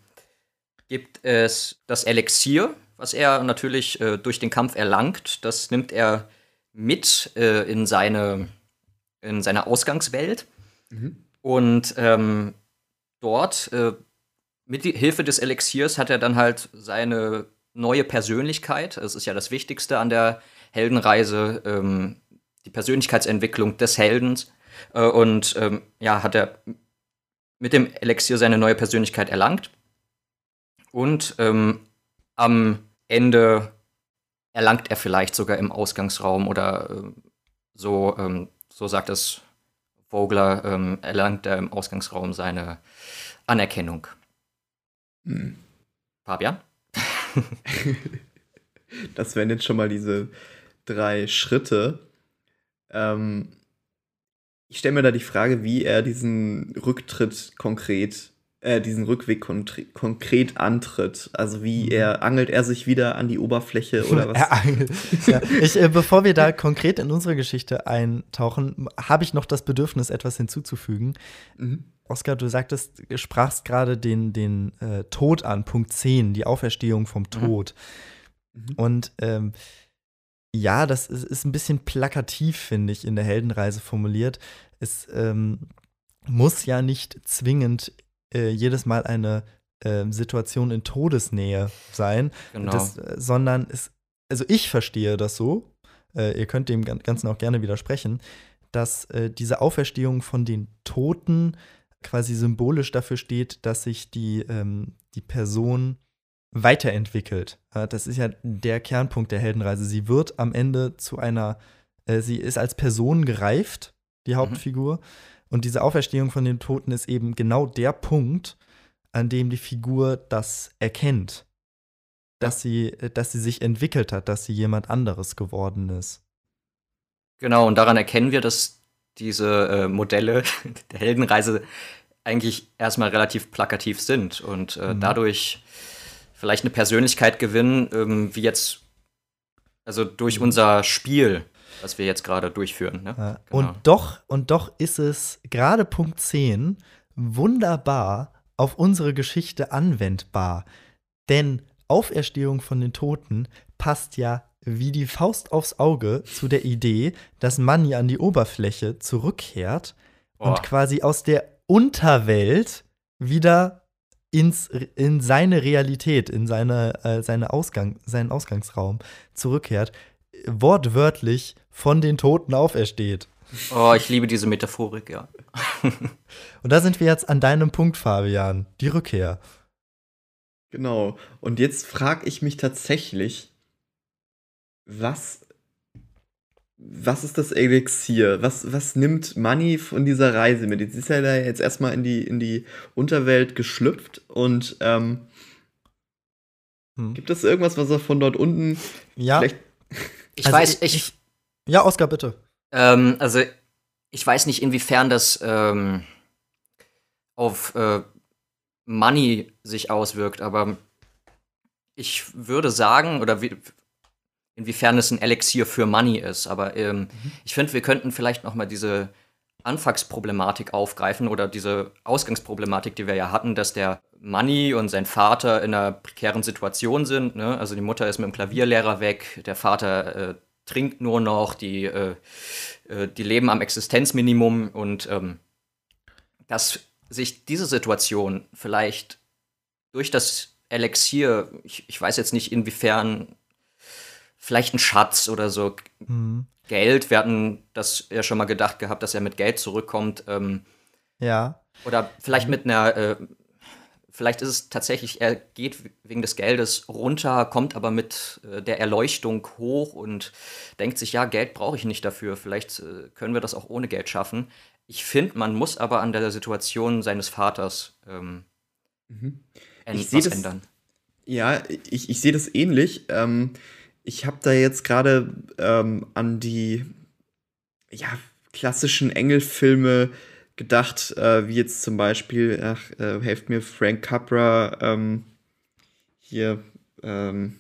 gibt es das Elixier, was er natürlich äh, durch den Kampf erlangt. Das nimmt er mit äh, in, seine, in seine Ausgangswelt. Mhm. Und ähm, dort, äh, mit Hilfe des Elixiers, hat er dann halt seine neue Persönlichkeit. Das ist ja das Wichtigste an der Heldenreise, ähm, die Persönlichkeitsentwicklung des Heldens. Äh, und ähm, ja, hat er mit dem Elixier seine neue Persönlichkeit erlangt. Und ähm, am Ende erlangt er vielleicht sogar im Ausgangsraum oder äh, so, ähm, so sagt es Vogler, ähm, erlangt er im Ausgangsraum seine Anerkennung. Hm. Fabian? das wären jetzt schon mal diese drei Schritte. Ähm, ich stelle mir da die Frage, wie er diesen Rücktritt konkret, äh, diesen Rückweg kon konkret antritt. Also wie mhm. er angelt er sich wieder an die Oberfläche oder was? er angelt. Ja. Ich, äh, bevor wir da konkret in unsere Geschichte eintauchen, habe ich noch das Bedürfnis, etwas hinzuzufügen. Mhm. Oskar, du sagtest, sprachst gerade den, den äh, Tod an, Punkt 10, die Auferstehung vom mhm. Tod. Mhm. Und ähm, ja, das ist, ist, ein bisschen plakativ, finde ich, in der Heldenreise formuliert. Es ähm, muss ja nicht zwingend äh, jedes Mal eine äh, Situation in Todesnähe sein, genau. das, äh, sondern es, also ich verstehe das so, äh, ihr könnt dem Ganzen auch gerne widersprechen, dass diese Auferstehung von den Toten quasi symbolisch dafür steht, dass sich die, ähm, die Person weiterentwickelt. Das ist ja der Kernpunkt der Heldenreise. Sie wird am Ende zu einer, äh, sie ist als Person gereift, die mhm. Hauptfigur. Mhm. Und diese Auferstehung von den Toten ist eben genau der Punkt, an dem die Figur das erkennt. Dass, sie, äh, dass sie sich entwickelt hat, dass sie jemand anderes geworden ist. Genau, und daran erkennen wir, dass diese äh, Modelle der Heldenreise eigentlich erstmal relativ plakativ sind und äh, mhm. dadurch vielleicht eine Persönlichkeit gewinnen, ähm, wie jetzt, also durch mhm. unser Spiel, was wir jetzt gerade durchführen. Ne? Ja. Genau. Und doch, und doch ist es gerade Punkt 10 wunderbar auf unsere Geschichte anwendbar. Denn Auferstehung von den Toten passt ja wie die Faust aufs Auge zu der Idee, dass Manny an die Oberfläche zurückkehrt oh. und quasi aus der Unterwelt wieder ins, in seine Realität, in seine, äh, seine Ausgang, seinen Ausgangsraum zurückkehrt, wortwörtlich von den Toten aufersteht. Oh, ich liebe diese Metaphorik, ja. Und da sind wir jetzt an deinem Punkt, Fabian, die Rückkehr. Genau. Und jetzt frage ich mich tatsächlich, was was ist das Elixier? Was, was nimmt Money von dieser Reise mit? Jetzt ist er da jetzt erstmal in die, in die Unterwelt geschlüpft und ähm, hm. gibt es irgendwas, was er von dort unten ja. vielleicht. Ich also weiß, ich, ich, Ja, Oskar, bitte. Ähm, also, ich weiß nicht, inwiefern das ähm, auf äh, Money sich auswirkt, aber ich würde sagen, oder wie, inwiefern es ein Elixier für Money ist. Aber ähm, mhm. ich finde, wir könnten vielleicht noch mal diese Anfangsproblematik aufgreifen oder diese Ausgangsproblematik, die wir ja hatten, dass der Money und sein Vater in einer prekären Situation sind. Ne? Also die Mutter ist mit dem Klavierlehrer weg, der Vater äh, trinkt nur noch, die, äh, äh, die leben am Existenzminimum und ähm, dass sich diese Situation vielleicht durch das Elixier, ich, ich weiß jetzt nicht, inwiefern vielleicht ein Schatz oder so. Mhm. Geld. Wir hatten das ja schon mal gedacht gehabt, dass er mit Geld zurückkommt. Ähm, ja. Oder vielleicht mit einer, äh, vielleicht ist es tatsächlich, er geht wegen des Geldes runter, kommt aber mit äh, der Erleuchtung hoch und denkt sich, ja, Geld brauche ich nicht dafür. Vielleicht äh, können wir das auch ohne Geld schaffen. Ich finde, man muss aber an der Situation seines Vaters ähm, mhm. ich was das, ändern. Ja, ich, ich sehe das ähnlich. Ähm, ich habe da jetzt gerade ähm, an die ja, klassischen Engelfilme gedacht, äh, wie jetzt zum Beispiel, ach, äh, helft mir Frank Capra, ähm, hier, ähm,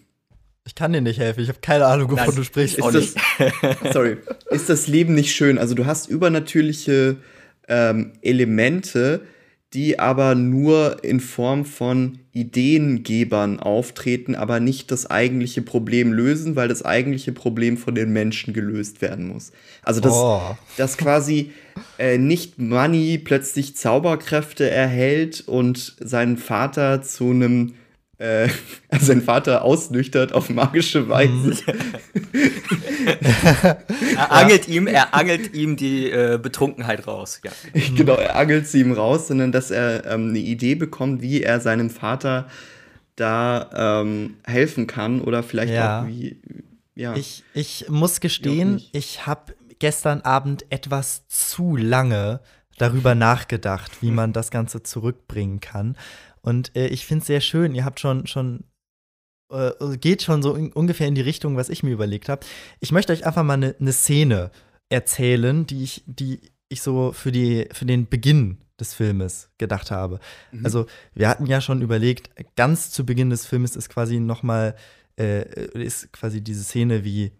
Ich kann dir nicht helfen. Ich habe keine Ahnung, wovon Nein, du sprichst. Ist das, sorry. Ist das Leben nicht schön? Also du hast übernatürliche ähm, Elemente, die aber nur in Form von Ideengebern auftreten, aber nicht das eigentliche Problem lösen, weil das eigentliche Problem von den Menschen gelöst werden muss. Also dass, Oh. dass quasi äh, nicht Money plötzlich Zauberkräfte erhält und seinen Vater zu einem äh, seinen Vater ausnüchtert auf magische Weise. Er angelt ihm, er angelt ihm die äh, Betrunkenheit raus. Ja. genau, er angelt sie ihm raus, sondern dass er ähm, eine Idee bekommt, wie er seinem Vater da ähm, helfen kann oder vielleicht Ja. auch wie, ja. Ich, ich muss gestehen, nicht. ich habe gestern Abend etwas zu lange darüber nachgedacht, wie man das Ganze zurückbringen kann. Und äh, ich finde es sehr schön. Ihr habt schon, schon äh, geht schon so in, ungefähr in die Richtung, was ich mir überlegt habe. Ich möchte euch einfach mal eine ne Szene erzählen, die ich, die ich so für, die, für den Beginn des Filmes gedacht habe. Mhm. Also, wir hatten ja schon überlegt, ganz zu Beginn des Filmes ist quasi noch mal äh, ist quasi diese Szene, wie,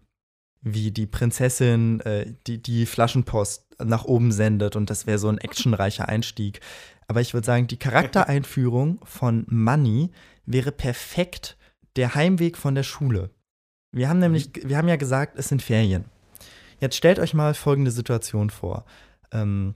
wie die Prinzessin äh, die, die Flaschenpost nach oben sendet und das wäre so ein actionreicher Einstieg. Aber ich würde sagen, die Charaktereinführung von Money wäre perfekt der Heimweg von der Schule. Wir haben nämlich, wir haben ja gesagt, es sind Ferien. Jetzt stellt euch mal folgende Situation vor. Ähm,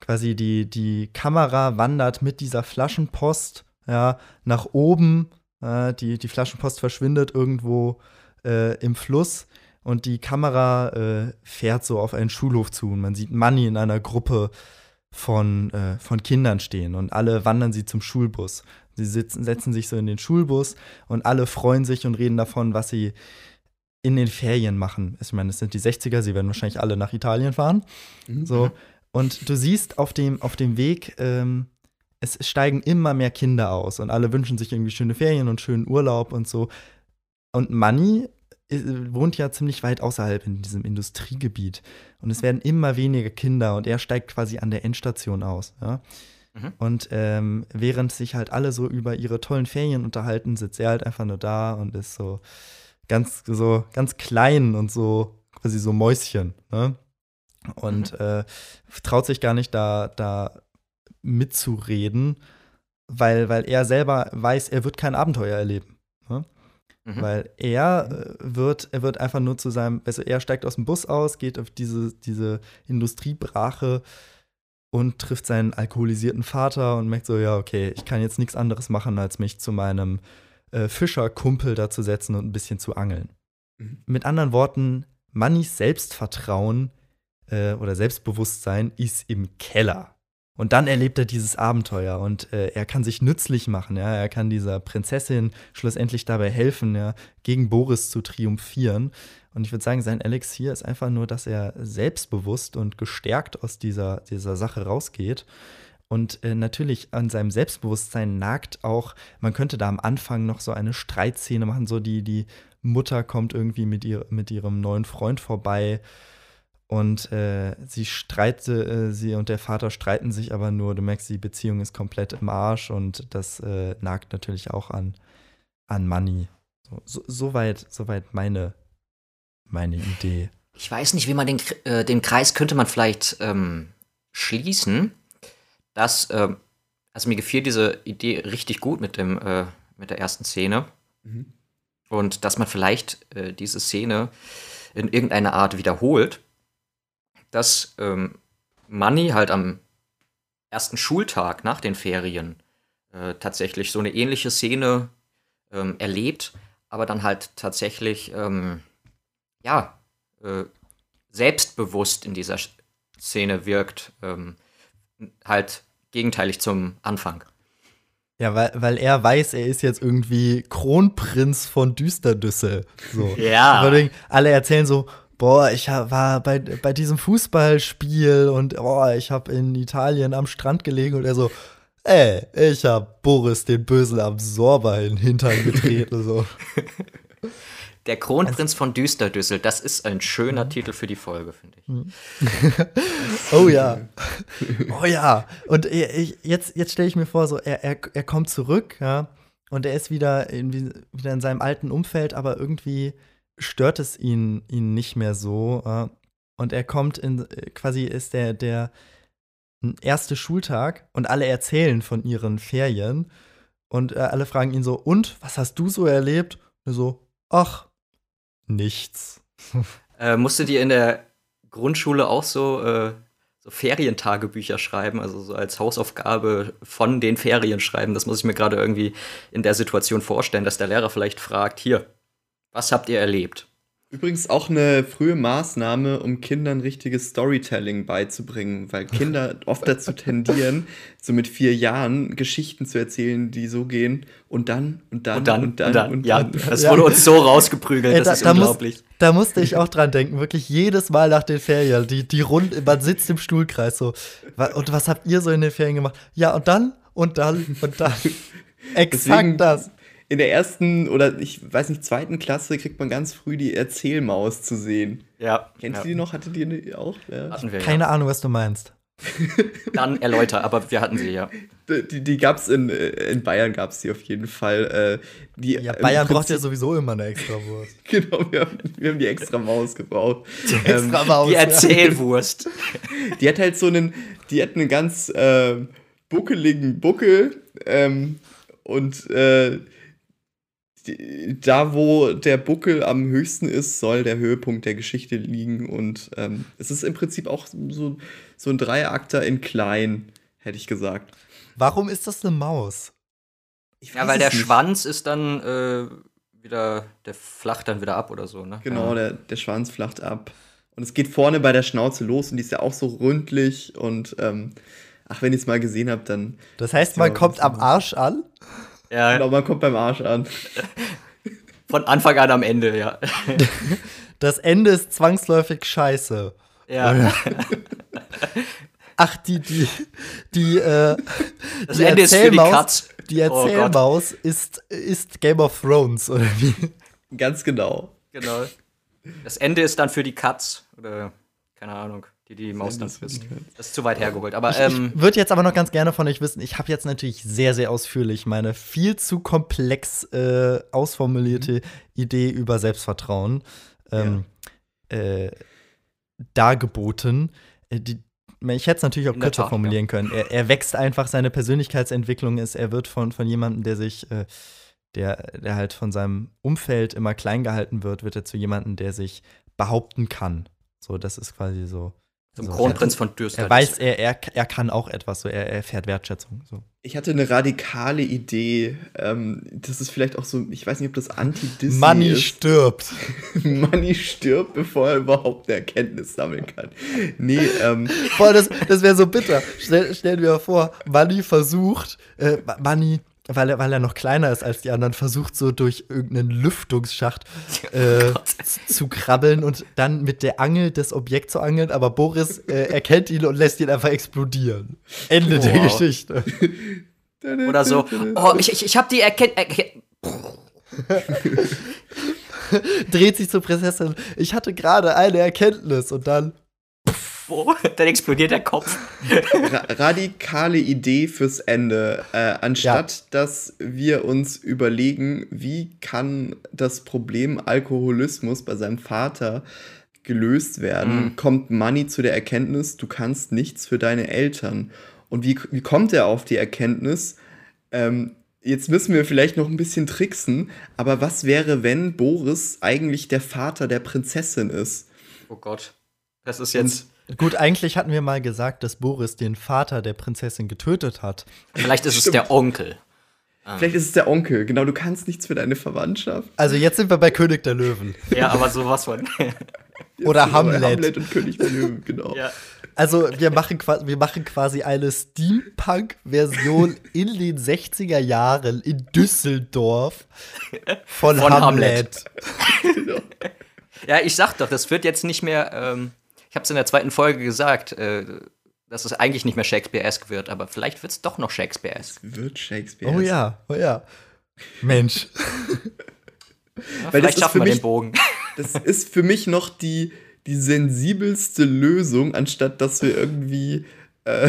quasi die, die Kamera wandert mit dieser Flaschenpost ja, nach oben. Äh, die, die Flaschenpost verschwindet irgendwo äh, im Fluss und die Kamera äh, fährt so auf einen Schulhof zu und man sieht Manny in einer Gruppe von, äh, von Kindern stehen und alle wandern sie zum Schulbus. Sie sitzen, setzen sich so in den Schulbus und alle freuen sich und reden davon, was sie in den Ferien machen. Ich meine, es sind die 60er, sie werden wahrscheinlich alle nach Italien fahren. Mhm. So. Und du siehst auf dem, auf dem Weg, ähm, es steigen immer mehr Kinder aus und alle wünschen sich irgendwie schöne Ferien und schönen Urlaub und so. Und Manny wohnt ja ziemlich weit außerhalb in diesem Industriegebiet. Und es werden immer weniger Kinder und er steigt quasi an der Endstation aus. Ja? Mhm. Und ähm, während sich halt alle so über ihre tollen Ferien unterhalten, sitzt er halt einfach nur da und ist so ganz, so ganz klein und so quasi so Mäuschen. Ne? Und äh, traut sich gar nicht da, da mitzureden, weil, weil er selber weiß, er wird kein Abenteuer erleben. Mhm. Weil er äh, wird, er wird einfach nur zu seinem, also er steigt aus dem Bus aus, geht auf diese, diese Industriebrache und trifft seinen alkoholisierten Vater und merkt so, ja, okay, ich kann jetzt nichts anderes machen, als mich zu meinem äh, Fischerkumpel dazu setzen und ein bisschen zu angeln. Mhm. Mit anderen Worten, Mannys Selbstvertrauen äh, oder Selbstbewusstsein ist im Keller. Und dann erlebt er dieses Abenteuer und äh, er kann sich nützlich machen. Ja? Er kann dieser Prinzessin schlussendlich dabei helfen, ja, gegen Boris zu triumphieren. Und ich würde sagen, sein Elixier ist einfach nur, dass er selbstbewusst und gestärkt aus dieser, dieser Sache rausgeht. Und äh, natürlich an seinem Selbstbewusstsein nagt auch, man könnte da am Anfang noch so eine Streitszene machen, so die, die Mutter kommt irgendwie mit, ihr, mit ihrem neuen Freund vorbei und äh, sie streite, äh, sie und der Vater streiten sich aber nur, du merkst, die Beziehung ist komplett im Arsch und das äh, nagt natürlich auch an, an Money. So, so, soweit, soweit meine, meine Idee. Ich weiß nicht, wie man den, äh, den Kreis könnte man vielleicht ähm, schließen. Dass, ähm, also mir gefiel diese Idee richtig gut mit dem, äh, mit der ersten Szene. Mhm. Und dass man vielleicht äh, diese Szene in irgendeiner Art wiederholt, dass ähm, Manny halt am ersten Schultag nach den Ferien äh, tatsächlich so eine ähnliche Szene ähm, erlebt, aber dann halt tatsächlich, ähm, ja, äh, selbstbewusst in dieser Szene wirkt, ähm, halt gegenteilig zum Anfang. Ja, weil, weil er weiß, er ist jetzt irgendwie Kronprinz von Düsterdüssel. So. Ja. Alle erzählen so, boah, ich war bei, bei diesem Fußballspiel und oh, ich habe in Italien am Strand gelegen und er so, ey, ich hab Boris den Bösen am Sorber in den Hintern getreten. so. Der Kronprinz von Düsterdüssel, das ist ein schöner Titel für die Folge, finde ich. Oh ja. Oh ja. Und ich, jetzt, jetzt stelle ich mir vor, so, er, er, er kommt zurück, ja, und er ist wieder in, wieder in seinem alten Umfeld, aber irgendwie stört es ihn, ihn nicht mehr so. Äh, und er kommt in, quasi ist der, der erste Schultag und alle erzählen von ihren Ferien. Und äh, alle fragen ihn so, und, was hast du so erlebt? Und so, ach, nichts. Äh, musstet ihr in der Grundschule auch so, äh, so Ferientagebücher schreiben, also so als Hausaufgabe von den Ferien schreiben? Das muss ich mir gerade irgendwie in der Situation vorstellen, dass der Lehrer vielleicht fragt, hier, was habt ihr erlebt? Übrigens auch eine frühe Maßnahme, um Kindern richtiges Storytelling beizubringen, weil Kinder oft dazu tendieren, so mit vier Jahren Geschichten zu erzählen, die so gehen und dann und dann Und dann, und dann. Und dann, ja, das wurde uns so rausgeprügelt, Ey, das da, ist da, unglaublich. muss, da musste ich auch dran denken, wirklich jedes Mal nach den Ferien. Die, die Runde, man sitzt im Stuhlkreis so. Und was habt ihr so in den Ferien gemacht? Ja, und dann und dann und dann. Exakt Deswegen- das. In der ersten oder ich weiß nicht, zweiten Klasse kriegt man ganz früh die Erzählmaus zu sehen. Ja, Kennst ja. du die noch? Hattet ihr die auch? Ja. Hatten wir, Keine ja. Ahnung, was du meinst. Dann erläuter, aber wir hatten sie ja. Die, die gab es in, äh, in Bayern, gab es die auf jeden Fall. Äh, die, Ja, im Bayern braucht ja sowieso immer eine extra Wurst. Genau, wir haben, wir haben die extra Maus gebraucht. Extra Maus. Die. Erzählwurst. Die hat halt so einen, die hat einen ganz äh, buckeligen Buckel ähm, und äh, die, da, wo der Buckel am höchsten ist, soll der Höhepunkt der Geschichte liegen und ähm, es ist im Prinzip auch so, so ein Dreiakter in klein, hätte ich gesagt. Warum ist das eine Maus? Ich Ja, weil der nicht. Schwanz ist dann äh, wieder, der flacht dann wieder ab oder so, ne? Genau, Ja. der, der Schwanz flacht ab. Und es geht vorne bei der Schnauze los und die ist ja auch so rundlich und ähm, ach, wenn ihr es mal gesehen habt, dann Das heißt, man kommt am? Arsch an. Ja, genau, man kommt beim Arsch an. von Anfang an am Ende, ja. Das Ende ist zwangsläufig scheiße. ja. Ach, die, die, die, äh, Das die Ende ist für die Erzählmaus- Katz. Die Oh Gott. Erzählmaus ist, ist Game of Thrones, oder wie? Ganz genau. Genau. Das Ende ist dann für die Katz. Oder keine Ahnung, die die Maus dann frisst. Das ist zu weit hergeholt. Aber ähm, Ich würde jetzt aber noch ganz gerne von euch wissen, ich habe jetzt natürlich sehr, sehr ausführlich meine viel zu komplex äh, ausformulierte Idee über Selbstvertrauen ähm, äh, dargeboten. Äh, die, ich hätte es natürlich auch kürzer Tat, formulieren können. Er, er wächst einfach, seine Persönlichkeitsentwicklung ist, er wird von, von jemandem, der sich, äh, der, der halt von seinem Umfeld immer klein gehalten wird, wird er zu jemandem, der sich behaupten kann. So, das ist quasi so. Zum so. Kronprinz von Dürster. Er weiß, er, er, er kann auch etwas, so er, er erfährt Wertschätzung. So. Ich hatte eine radikale Idee. Ähm, das ist vielleicht auch so, ich weiß nicht, ob das Anti-Disney Money ist. stirbt. Money stirbt, bevor er überhaupt eine Erkenntnis sammeln kann. Nee, ähm, Boah, das, das wäre so bitter. Stell, stell dir mal vor, Money versucht, äh, Money, weil er, weil er noch kleiner ist als die anderen, versucht so durch irgendeinen Lüftungsschacht äh, z- zu krabbeln und dann mit der Angel das Objekt zu angeln, aber Boris äh, erkennt ihn und lässt ihn einfach explodieren. Ende der Wow. Geschichte. Oder so, oh, ich, ich, ich habe die Erkenntnis. Erken Dreht sich zur Prinzessin. Ich hatte gerade eine Erkenntnis und dann. Wo? Dann explodiert der Kopf. ra radikale Idee fürs Ende. Äh, anstatt dass wir uns überlegen, wie kann das Problem Alkoholismus bei seinem Vater gelöst werden, Mhm. kommt Money zu der Erkenntnis, du kannst nichts für deine Eltern. Und wie, wie kommt er auf die Erkenntnis? Ähm, jetzt müssen wir vielleicht noch ein bisschen tricksen, aber was wäre, wenn Boris eigentlich der Vater der Prinzessin ist? Oh Gott. Das ist jetzt. Gut, eigentlich hatten wir mal gesagt, dass Boris den Vater der Prinzessin getötet hat. Vielleicht ist es Stimmt. der Onkel. Vielleicht ist es der Onkel. Genau, du kannst nichts für deine Verwandtschaft. Also jetzt sind wir bei König der Löwen. Ja, aber sowas von. Oder Hamlet. Hamlet und König der Löwen, genau. ja. Also wir machen, wir machen quasi eine Steampunk-Version in den 60er Jahren in Düsseldorf von, Von Hamlet. Hamlet. Ja, ich sag doch, das wird jetzt nicht mehr. Ähm, habe es in der zweiten Folge gesagt, äh, dass es eigentlich nicht mehr Shakespeare-esque wird, aber vielleicht wird es doch noch Shakespeare-esque. Wird Shakespeare. Oh ja, oh ja. Mensch. Ja, vielleicht ist schaffen für wir mich- den Bogen. Das ist für mich noch die, die sensibelste Lösung, anstatt dass wir irgendwie äh,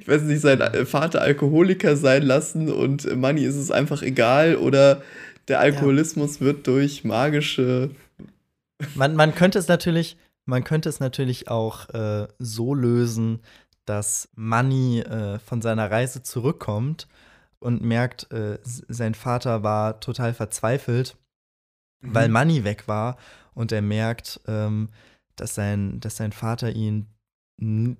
ich weiß nicht, sein Vater Alkoholiker sein lassen und Money ist es einfach egal oder der Alkoholismus ja. wird durch magische. Man, man könnte es natürlich, man könnte es natürlich auch äh, so lösen, dass Money äh, von seiner Reise zurückkommt und merkt, äh, sein Vater war total verzweifelt, mhm. weil Money weg war und er merkt, ähm, dass, sein, dass sein Vater ihn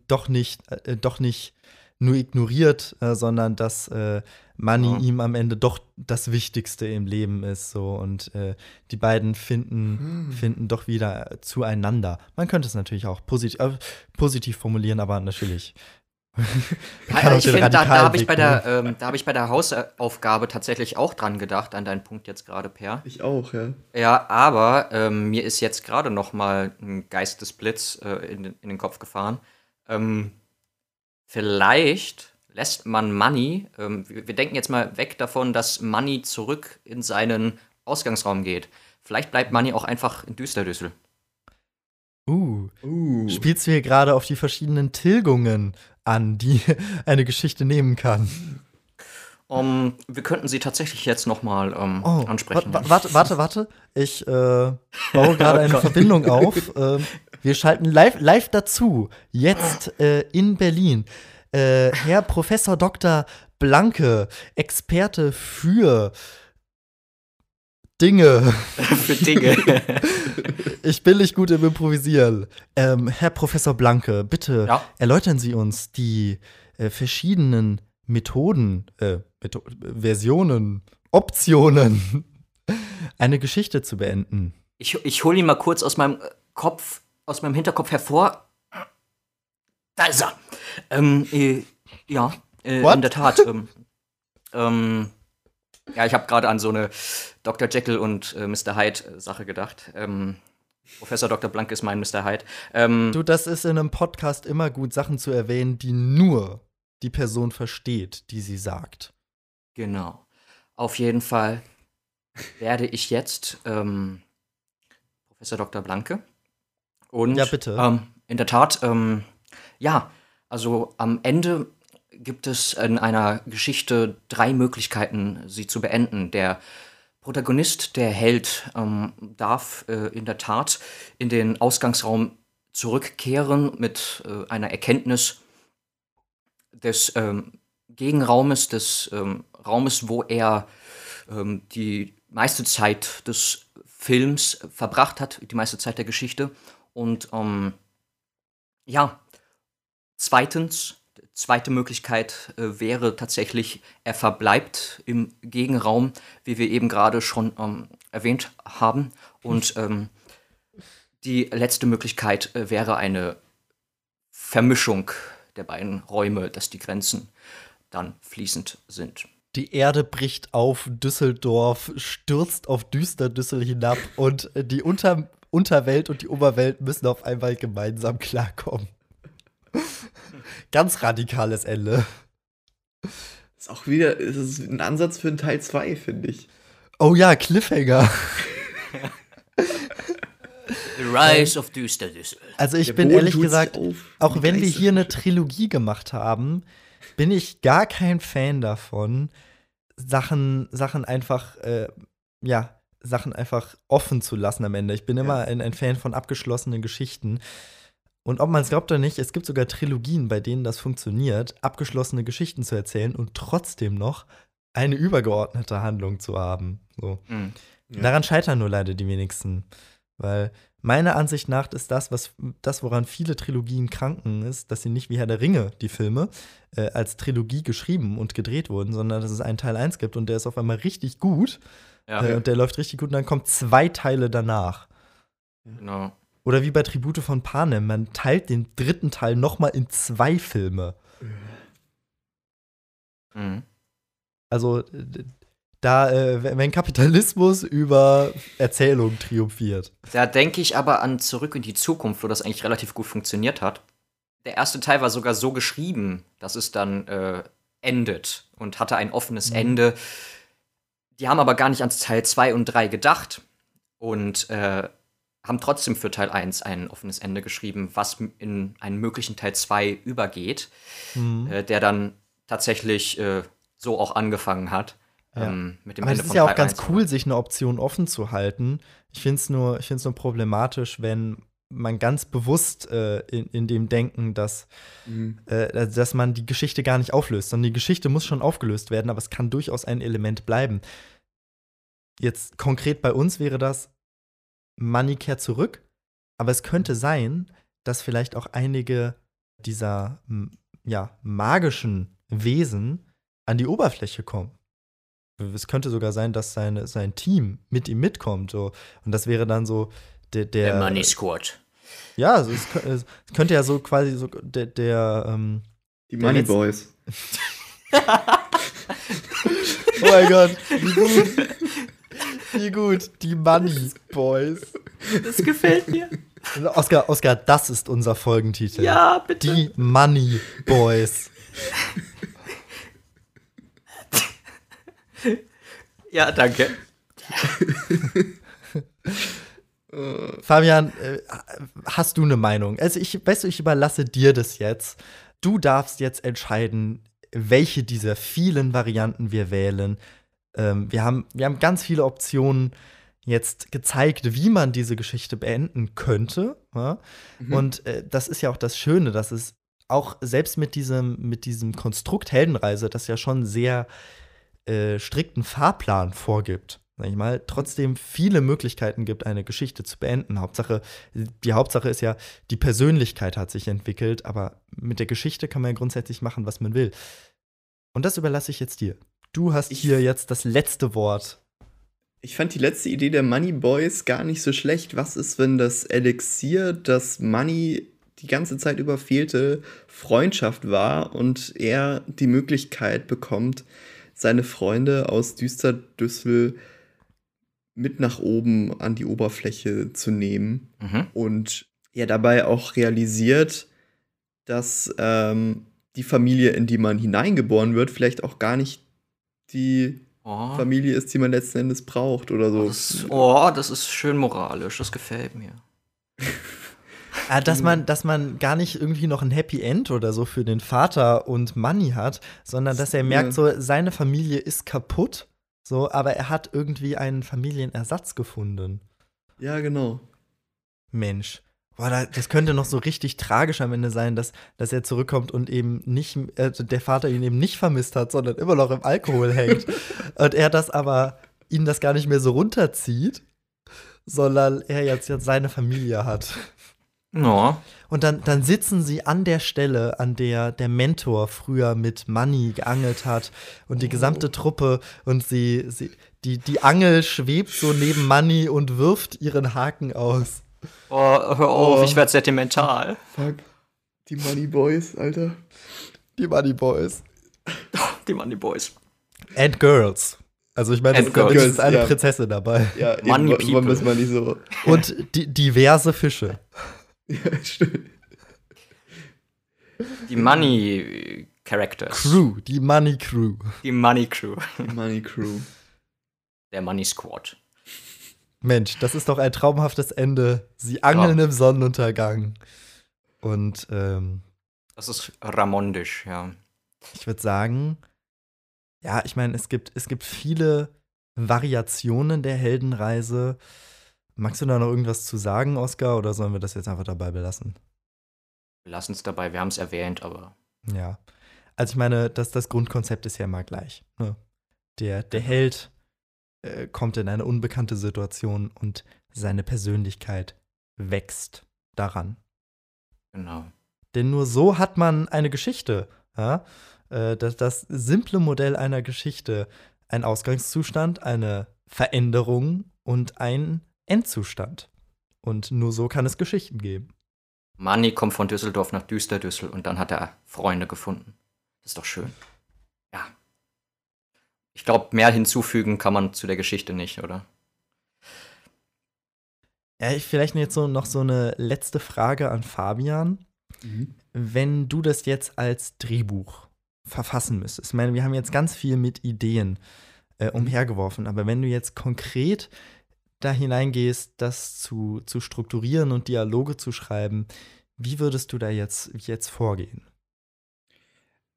doch nicht, äh, doch nicht nur ignoriert, äh, sondern dass äh, Money ja. ihm am Ende doch das Wichtigste im Leben ist. So und äh, die beiden finden, hm. finden doch wieder zueinander. Man könnte es natürlich auch posit äh, positiv formulieren, aber natürlich. ja, ich finde, da, da habe ich, bei der, ähm, hab ich bei der Hausaufgabe tatsächlich auch dran gedacht, an deinen Punkt jetzt gerade, Per. Ich auch, ja. Ja, aber ähm, mir ist jetzt gerade noch mal ein Geistesblitz äh, in, in den Kopf gefahren. Ähm, vielleicht lässt man Money, ähm, wir denken jetzt mal weg davon, dass Money zurück in seinen Ausgangsraum geht. Vielleicht bleibt Money auch einfach in Düsterdüssel. Uh, uh. Spielst du hier gerade auf die verschiedenen Tilgungen an, die eine Geschichte nehmen kann? Um, wir könnten sie tatsächlich jetzt noch mal um, oh, ansprechen. Warte, warte, warte. Ich äh, baue gerade oh eine Verbindung auf. Ähm, wir schalten live, live dazu. Jetzt äh, in Berlin. Äh, Herr Professor Dr. Blanke, Experte für Dinge. für Dinge. ich bin nicht gut im Improvisieren. Ähm, Herr Professor Blanke, bitte ja? erläutern Sie uns die äh, verschiedenen Methoden, äh, Metho Versionen, Optionen, eine Geschichte zu beenden. Ich, ich hole ihn mal kurz aus meinem Kopf aus meinem Hinterkopf hervor. Da ist er. Ähm, äh, ja, äh, in der Tat. Ähm, ähm, ja, ich habe gerade an so eine Dr. Jekyll und äh, Mr. Hyde Sache gedacht. Ähm, Professor Dr. Blank ist mein Mr. Hyde. Ähm, du, das ist in einem Podcast immer gut, Sachen zu erwähnen, die nur die Person versteht, die sie sagt. Genau. Auf jeden Fall werde ich jetzt ähm, Professor Dr. Blanke und ja, bitte. Ähm, in der Tat, ähm, ja, also am Ende gibt es in einer Geschichte drei Möglichkeiten, sie zu beenden. Der Protagonist, der Held, ähm, darf äh, in der Tat in den Ausgangsraum zurückkehren mit äh, einer Erkenntnis des ähm, Gegenraumes, des ähm, Raumes, wo er ähm, die meiste Zeit des Films verbracht hat, die meiste Zeit der Geschichte und ähm, ja, zweitens, zweite Möglichkeit äh, wäre tatsächlich, er verbleibt im Gegenraum, wie wir eben gerade schon ähm, erwähnt haben. Und ähm, die letzte Möglichkeit äh, wäre eine Vermischung der beiden Räume, dass die Grenzen dann fließend sind. Die Erde bricht auf, Düsseldorf stürzt auf Düsterdüssel hinab und die unter Unterwelt und die Oberwelt müssen auf einmal gemeinsam klarkommen. Ganz radikales Ende. Ist auch wieder ist ein Ansatz für einen Teil 2, finde ich. Oh ja, Cliffhanger. The Rise of Düsterdüssel. Also ich Der bin Boden ehrlich gesagt, auch wenn wir hier eine Trilogie gemacht haben, bin ich gar kein Fan davon, Sachen, Sachen einfach, äh, ja, Sachen einfach offen zu lassen am Ende. Ich bin immer ein, ein Fan von abgeschlossenen Geschichten. Und ob man es glaubt oder nicht, es gibt sogar Trilogien, bei denen das funktioniert, abgeschlossene Geschichten zu erzählen und trotzdem noch eine übergeordnete Handlung zu haben. So. Mhm. Ja. Daran scheitern nur leider die wenigsten. Weil meiner Ansicht nach ist das, was das, woran viele Trilogien kranken, ist, dass sie nicht wie Herr der Ringe, die Filme, äh, als Trilogie geschrieben und gedreht wurden, sondern dass es einen Teil 1 gibt und der ist auf einmal richtig gut ja. Äh, und der läuft richtig gut und dann kommen zwei Teile danach. Genau. Oder wie bei Tribute von Panem, man teilt den dritten Teil nochmal in zwei Filme. Mhm. Also, da, äh, wenn Kapitalismus über Erzählung triumphiert. Da denke ich aber an Zurück in die Zukunft, wo das eigentlich relativ gut funktioniert hat. Der erste Teil war sogar so geschrieben, dass es dann äh, endet und hatte ein offenes mhm. Ende. Die haben aber gar nicht ans Teil 2 und 3 gedacht. Und äh, haben trotzdem für Teil 1 ein offenes Ende geschrieben, was in einen möglichen Teil 2 übergeht, Mhm. äh, der dann tatsächlich äh, so auch angefangen hat. Ja. Ähm, mit dem Aber Ende es ist von ja auch Teil ganz 1. cool, sich eine Option offen zu halten. Ich finde es nur, ich find's nur problematisch, wenn man ganz bewusst äh, in, in dem Denken, dass, Mhm. äh, dass man die Geschichte gar nicht auflöst, sondern die Geschichte muss schon aufgelöst werden, aber es kann durchaus ein Element bleiben. Jetzt konkret bei uns wäre das, Money kehrt zurück, aber es könnte sein, dass vielleicht auch einige dieser ja, magischen Wesen an die Oberfläche kommen. Es könnte sogar sein, dass seine, sein Team mit ihm mitkommt. So. Und das wäre dann so der. der Der Money Squad. Ja, also es, es könnte ja so quasi so der. der ähm, Die Der Money Boys. oh mein Gott, wie gut. Wie gut. Die Money Boys. Das gefällt mir. Oscar, Oscar, das ist unser Folgentitel. Ja, bitte. Die Money Boys. Ja, danke. Fabian, äh, hast du eine Meinung? Also ich, weißt du, ich überlasse dir das jetzt. Du darfst jetzt entscheiden, welche dieser vielen Varianten wir wählen. Ähm, wir, haben, wir haben ganz viele Optionen jetzt gezeigt, wie man diese Geschichte beenden könnte. Ja? Mhm. Und äh, das ist ja auch das Schöne, dass es auch selbst mit diesem, mit diesem Konstrukt Heldenreise, das ja schon sehr äh, strikten Fahrplan vorgibt, sag ich mal, trotzdem viele Möglichkeiten gibt, eine Geschichte zu beenden. Hauptsache, die Hauptsache ist ja, die Persönlichkeit hat sich entwickelt, aber mit der Geschichte kann man ja grundsätzlich machen, was man will. Und das überlasse ich jetzt dir. Du hast Ich- hier jetzt das letzte Wort. Ich fand die letzte Idee der Money Boys gar nicht so schlecht. Was ist, wenn das Elixier, das Money die ganze Zeit über fehlte, Freundschaft war und er die Möglichkeit bekommt, seine Freunde aus Düsterdüssel mit nach oben an die Oberfläche zu nehmen Mhm. und er dabei auch realisiert, dass ähm, die Familie, in die man hineingeboren wird, vielleicht auch gar nicht die Oh. Familie ist, die man letzten Endes braucht oder so. Das, oh, das ist schön moralisch. Das gefällt mir. Ah, dass man, dass man gar nicht irgendwie noch ein Happy End oder so für den Vater und Money hat, sondern dass er merkt, Ja. so seine Familie ist kaputt, so, aber er hat irgendwie einen Familienersatz gefunden. Ja, genau. Mensch. Boah, da, das könnte noch so richtig tragisch am Ende sein, dass, dass er zurückkommt und eben nicht, äh, der Vater ihn eben nicht vermisst hat, sondern immer noch im Alkohol hängt. und er das aber, ihn das gar nicht mehr so runterzieht, sondern er jetzt, jetzt seine Familie hat. Ja. Und dann, dann sitzen sie an der Stelle, an der der Mentor früher mit Money geangelt hat und die gesamte Truppe und sie, sie die, die Angel schwebt so neben Money und wirft ihren Haken aus. Oh, hör auf, Oh. ich werde sentimental. Fuck. Die Money Boys, Alter. Die Money Boys. Die Money Boys. And Girls. Also ich meine, es ist eine ja. Prinzessin dabei. Ja, Money eben, People. mal nicht so. Und die, diverse Fische. Ja, stimmt. Die Money Characters. Crew, die Money Crew. Die Money Crew. Die Money Crew. Der Money Squad. Mensch, das ist doch ein traumhaftes Ende. Sie angeln Ja. im Sonnenuntergang. Und ähm, Das ist Ramondisch, ja. ich würde sagen, ja, ich meine, es gibt, es gibt viele Variationen der Heldenreise. Magst du da noch irgendwas zu sagen, Oskar, oder sollen wir das jetzt einfach dabei belassen? Wir lassen es dabei, wir haben es erwähnt, aber Ja. Also ich meine, das, das Grundkonzept ist ja immer gleich. Ne? Der, der Held äh, kommt in eine unbekannte Situation und seine Persönlichkeit wächst daran. genau. Denn nur so hat man eine Geschichte. Ja? Äh, das, das simple Modell einer Geschichte, ein Ausgangszustand, eine Veränderung und ein Endzustand. Und nur so kann es Geschichten geben. Money kommt von Düsseldorf nach Düsterdüssel und dann hat er Freunde gefunden. Das ist doch schön. Ich glaube, mehr hinzufügen kann man zu der Geschichte nicht, oder? Ja, ich vielleicht jetzt so noch so eine letzte Frage an Fabian. Mhm. Wenn du das jetzt als Drehbuch verfassen müsstest, ich meine, wir haben jetzt ganz viel mit Ideen äh, umhergeworfen, aber wenn du jetzt konkret da hineingehst, das zu, zu strukturieren und Dialoge zu schreiben, wie würdest du da jetzt, jetzt vorgehen?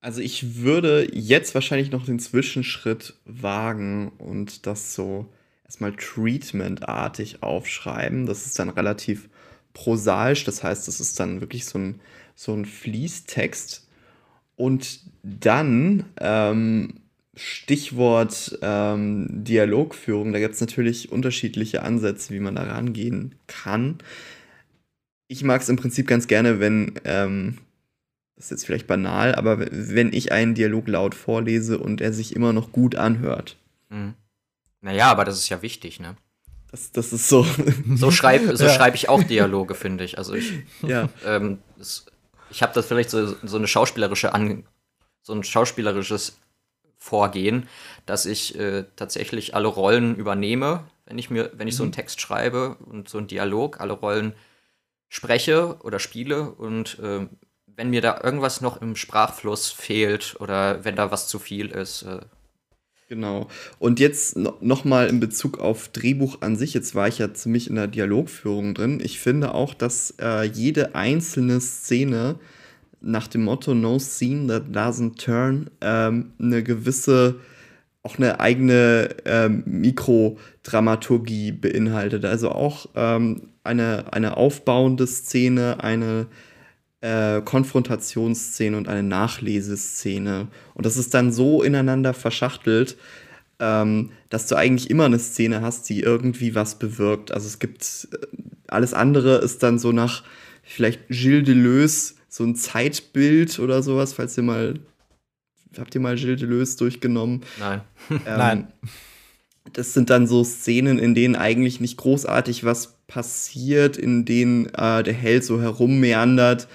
Also ich würde jetzt wahrscheinlich noch den Zwischenschritt wagen und das so erstmal treatmentartig aufschreiben. Das ist dann relativ prosaisch, das heißt, das ist dann wirklich so ein, so ein Fließtext. Und dann ähm, Stichwort ähm, Dialogführung, da gibt es natürlich unterschiedliche Ansätze, wie man da rangehen kann. Ich mag es im Prinzip ganz gerne, wenn ähm, das ist jetzt vielleicht banal, aber wenn ich einen Dialog laut vorlese und er sich immer noch gut anhört. Mhm. Naja, aber das ist ja wichtig, ne? Das, das ist so. So schreibe so ja. schreib ich auch Dialoge, finde ich. Also ich, ja. ähm, das, ich habe das vielleicht so, so eine schauspielerische An so ein schauspielerisches Vorgehen, dass ich äh, tatsächlich alle Rollen übernehme, wenn ich mir, wenn ich so einen mhm. Text schreibe und so einen Dialog, alle Rollen spreche oder spiele und äh, wenn mir da irgendwas noch im Sprachfluss fehlt oder wenn da was zu viel ist. Äh. Genau. Und jetzt noch mal in Bezug auf Drehbuch an sich. Jetzt war ich ja ziemlich in der Dialogführung drin. Ich finde auch, dass äh, jede einzelne Szene nach dem Motto No Scene that doesn't turn ähm, eine gewisse auch eine eigene ähm, Mikrodramaturgie beinhaltet. Also auch ähm, eine, eine aufbauende Szene, eine äh, Konfrontationsszene und eine Nachleseszene. Und das ist dann so ineinander verschachtelt, ähm, dass du eigentlich immer eine Szene hast, die irgendwie was bewirkt. Also es gibt äh, alles andere ist dann so nach vielleicht Gilles Deleuze so ein Zeitbild oder sowas, falls ihr mal habt ihr mal Gilles Deleuze durchgenommen? Nein. Ähm, Nein. Das sind dann so Szenen, in denen eigentlich nicht großartig was passiert, in denen äh, der Held so herummeandert,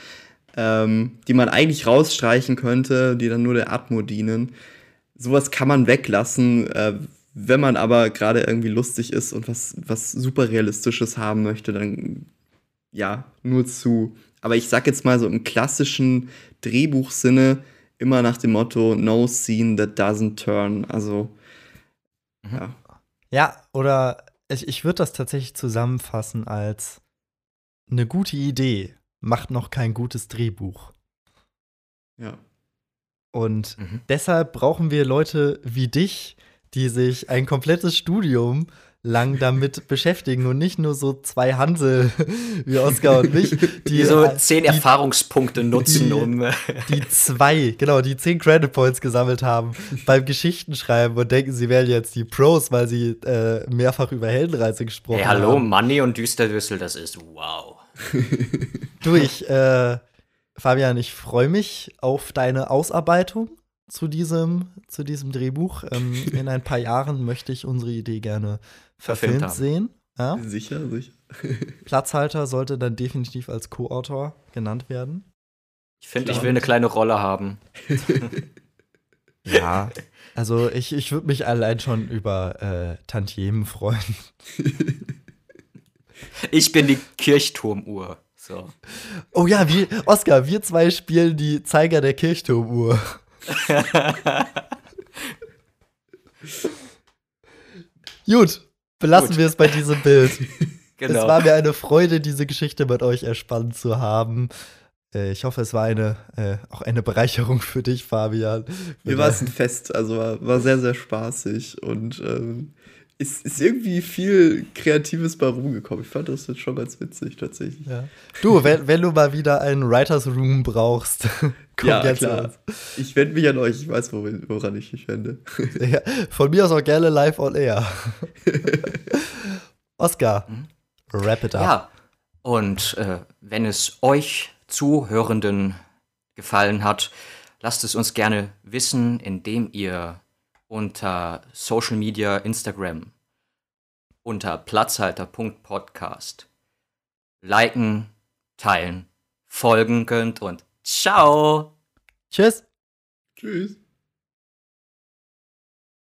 ähm, die man eigentlich rausstreichen könnte, die dann nur der Atmo dienen. Sowas kann man weglassen, äh, wenn man aber gerade irgendwie lustig ist und was, was super realistisches haben möchte, dann ja, nur zu. Aber ich sag jetzt mal so im klassischen Drehbuchsinne immer nach dem Motto No scene that doesn't turn. Also, mhm. ja. Ja, oder ich, ich würde das tatsächlich zusammenfassen als eine gute Idee macht noch kein gutes Drehbuch. Ja. Und mhm. deshalb brauchen wir Leute wie dich, die sich ein komplettes Studium lang damit beschäftigen und nicht nur so zwei Hansel wie Oskar und mich, die so zehn die, Erfahrungspunkte nutzen, die, um die zwei, genau, die zehn Credit Points gesammelt haben beim Geschichtenschreiben und denken, sie wären jetzt die Pros, weil sie äh, mehrfach über Heldenreise gesprochen hey, hallo, haben. Hallo, Money und Düsterdüssel, das ist wow. Du, ich, äh, Fabian, ich freue mich auf deine Ausarbeitung zu diesem, zu diesem Drehbuch. Ähm, in ein paar Jahren möchte ich unsere Idee gerne verfilmt sehen. Ja? Sicher, sicher. Platzhalter sollte dann definitiv als Co-Autor genannt werden. Ich finde, ich will eine kleine Rolle haben. ja, also ich, ich würde mich allein schon über äh, Tantiemen freuen. Ich bin die Kirchturmuhr. So. Oh ja, wir, Oskar, wir zwei spielen die Zeiger der Kirchturmuhr. Gut, belassen Gut. wir es bei diesem Bild. Genau. Es war mir eine Freude, diese Geschichte mit euch erspannt zu haben. Äh, ich hoffe, es war eine, äh, auch eine Bereicherung für dich, Fabian. Mir war es ein Fest, also war, war sehr, sehr spaßig und ähm, ist, ist irgendwie viel Kreatives bei rumgekommen. Ich fand das jetzt schon ganz witzig, tatsächlich. Ja. Du, wenn, wenn du mal wieder einen Writers Room brauchst, komm ja, jetzt klar. Ich wende mich an euch, ich weiß, woran ich mich wende. Ja, von mir aus auch gerne live on air. Oscar, mhm. wrap it up. Ja, und äh, wenn es euch Zuhörenden gefallen hat, lasst es uns gerne wissen, indem ihr unter Social Media, Instagram, unter platzhalter.podcast liken, teilen, folgen könnt und ciao. Tschüss. Tschüss.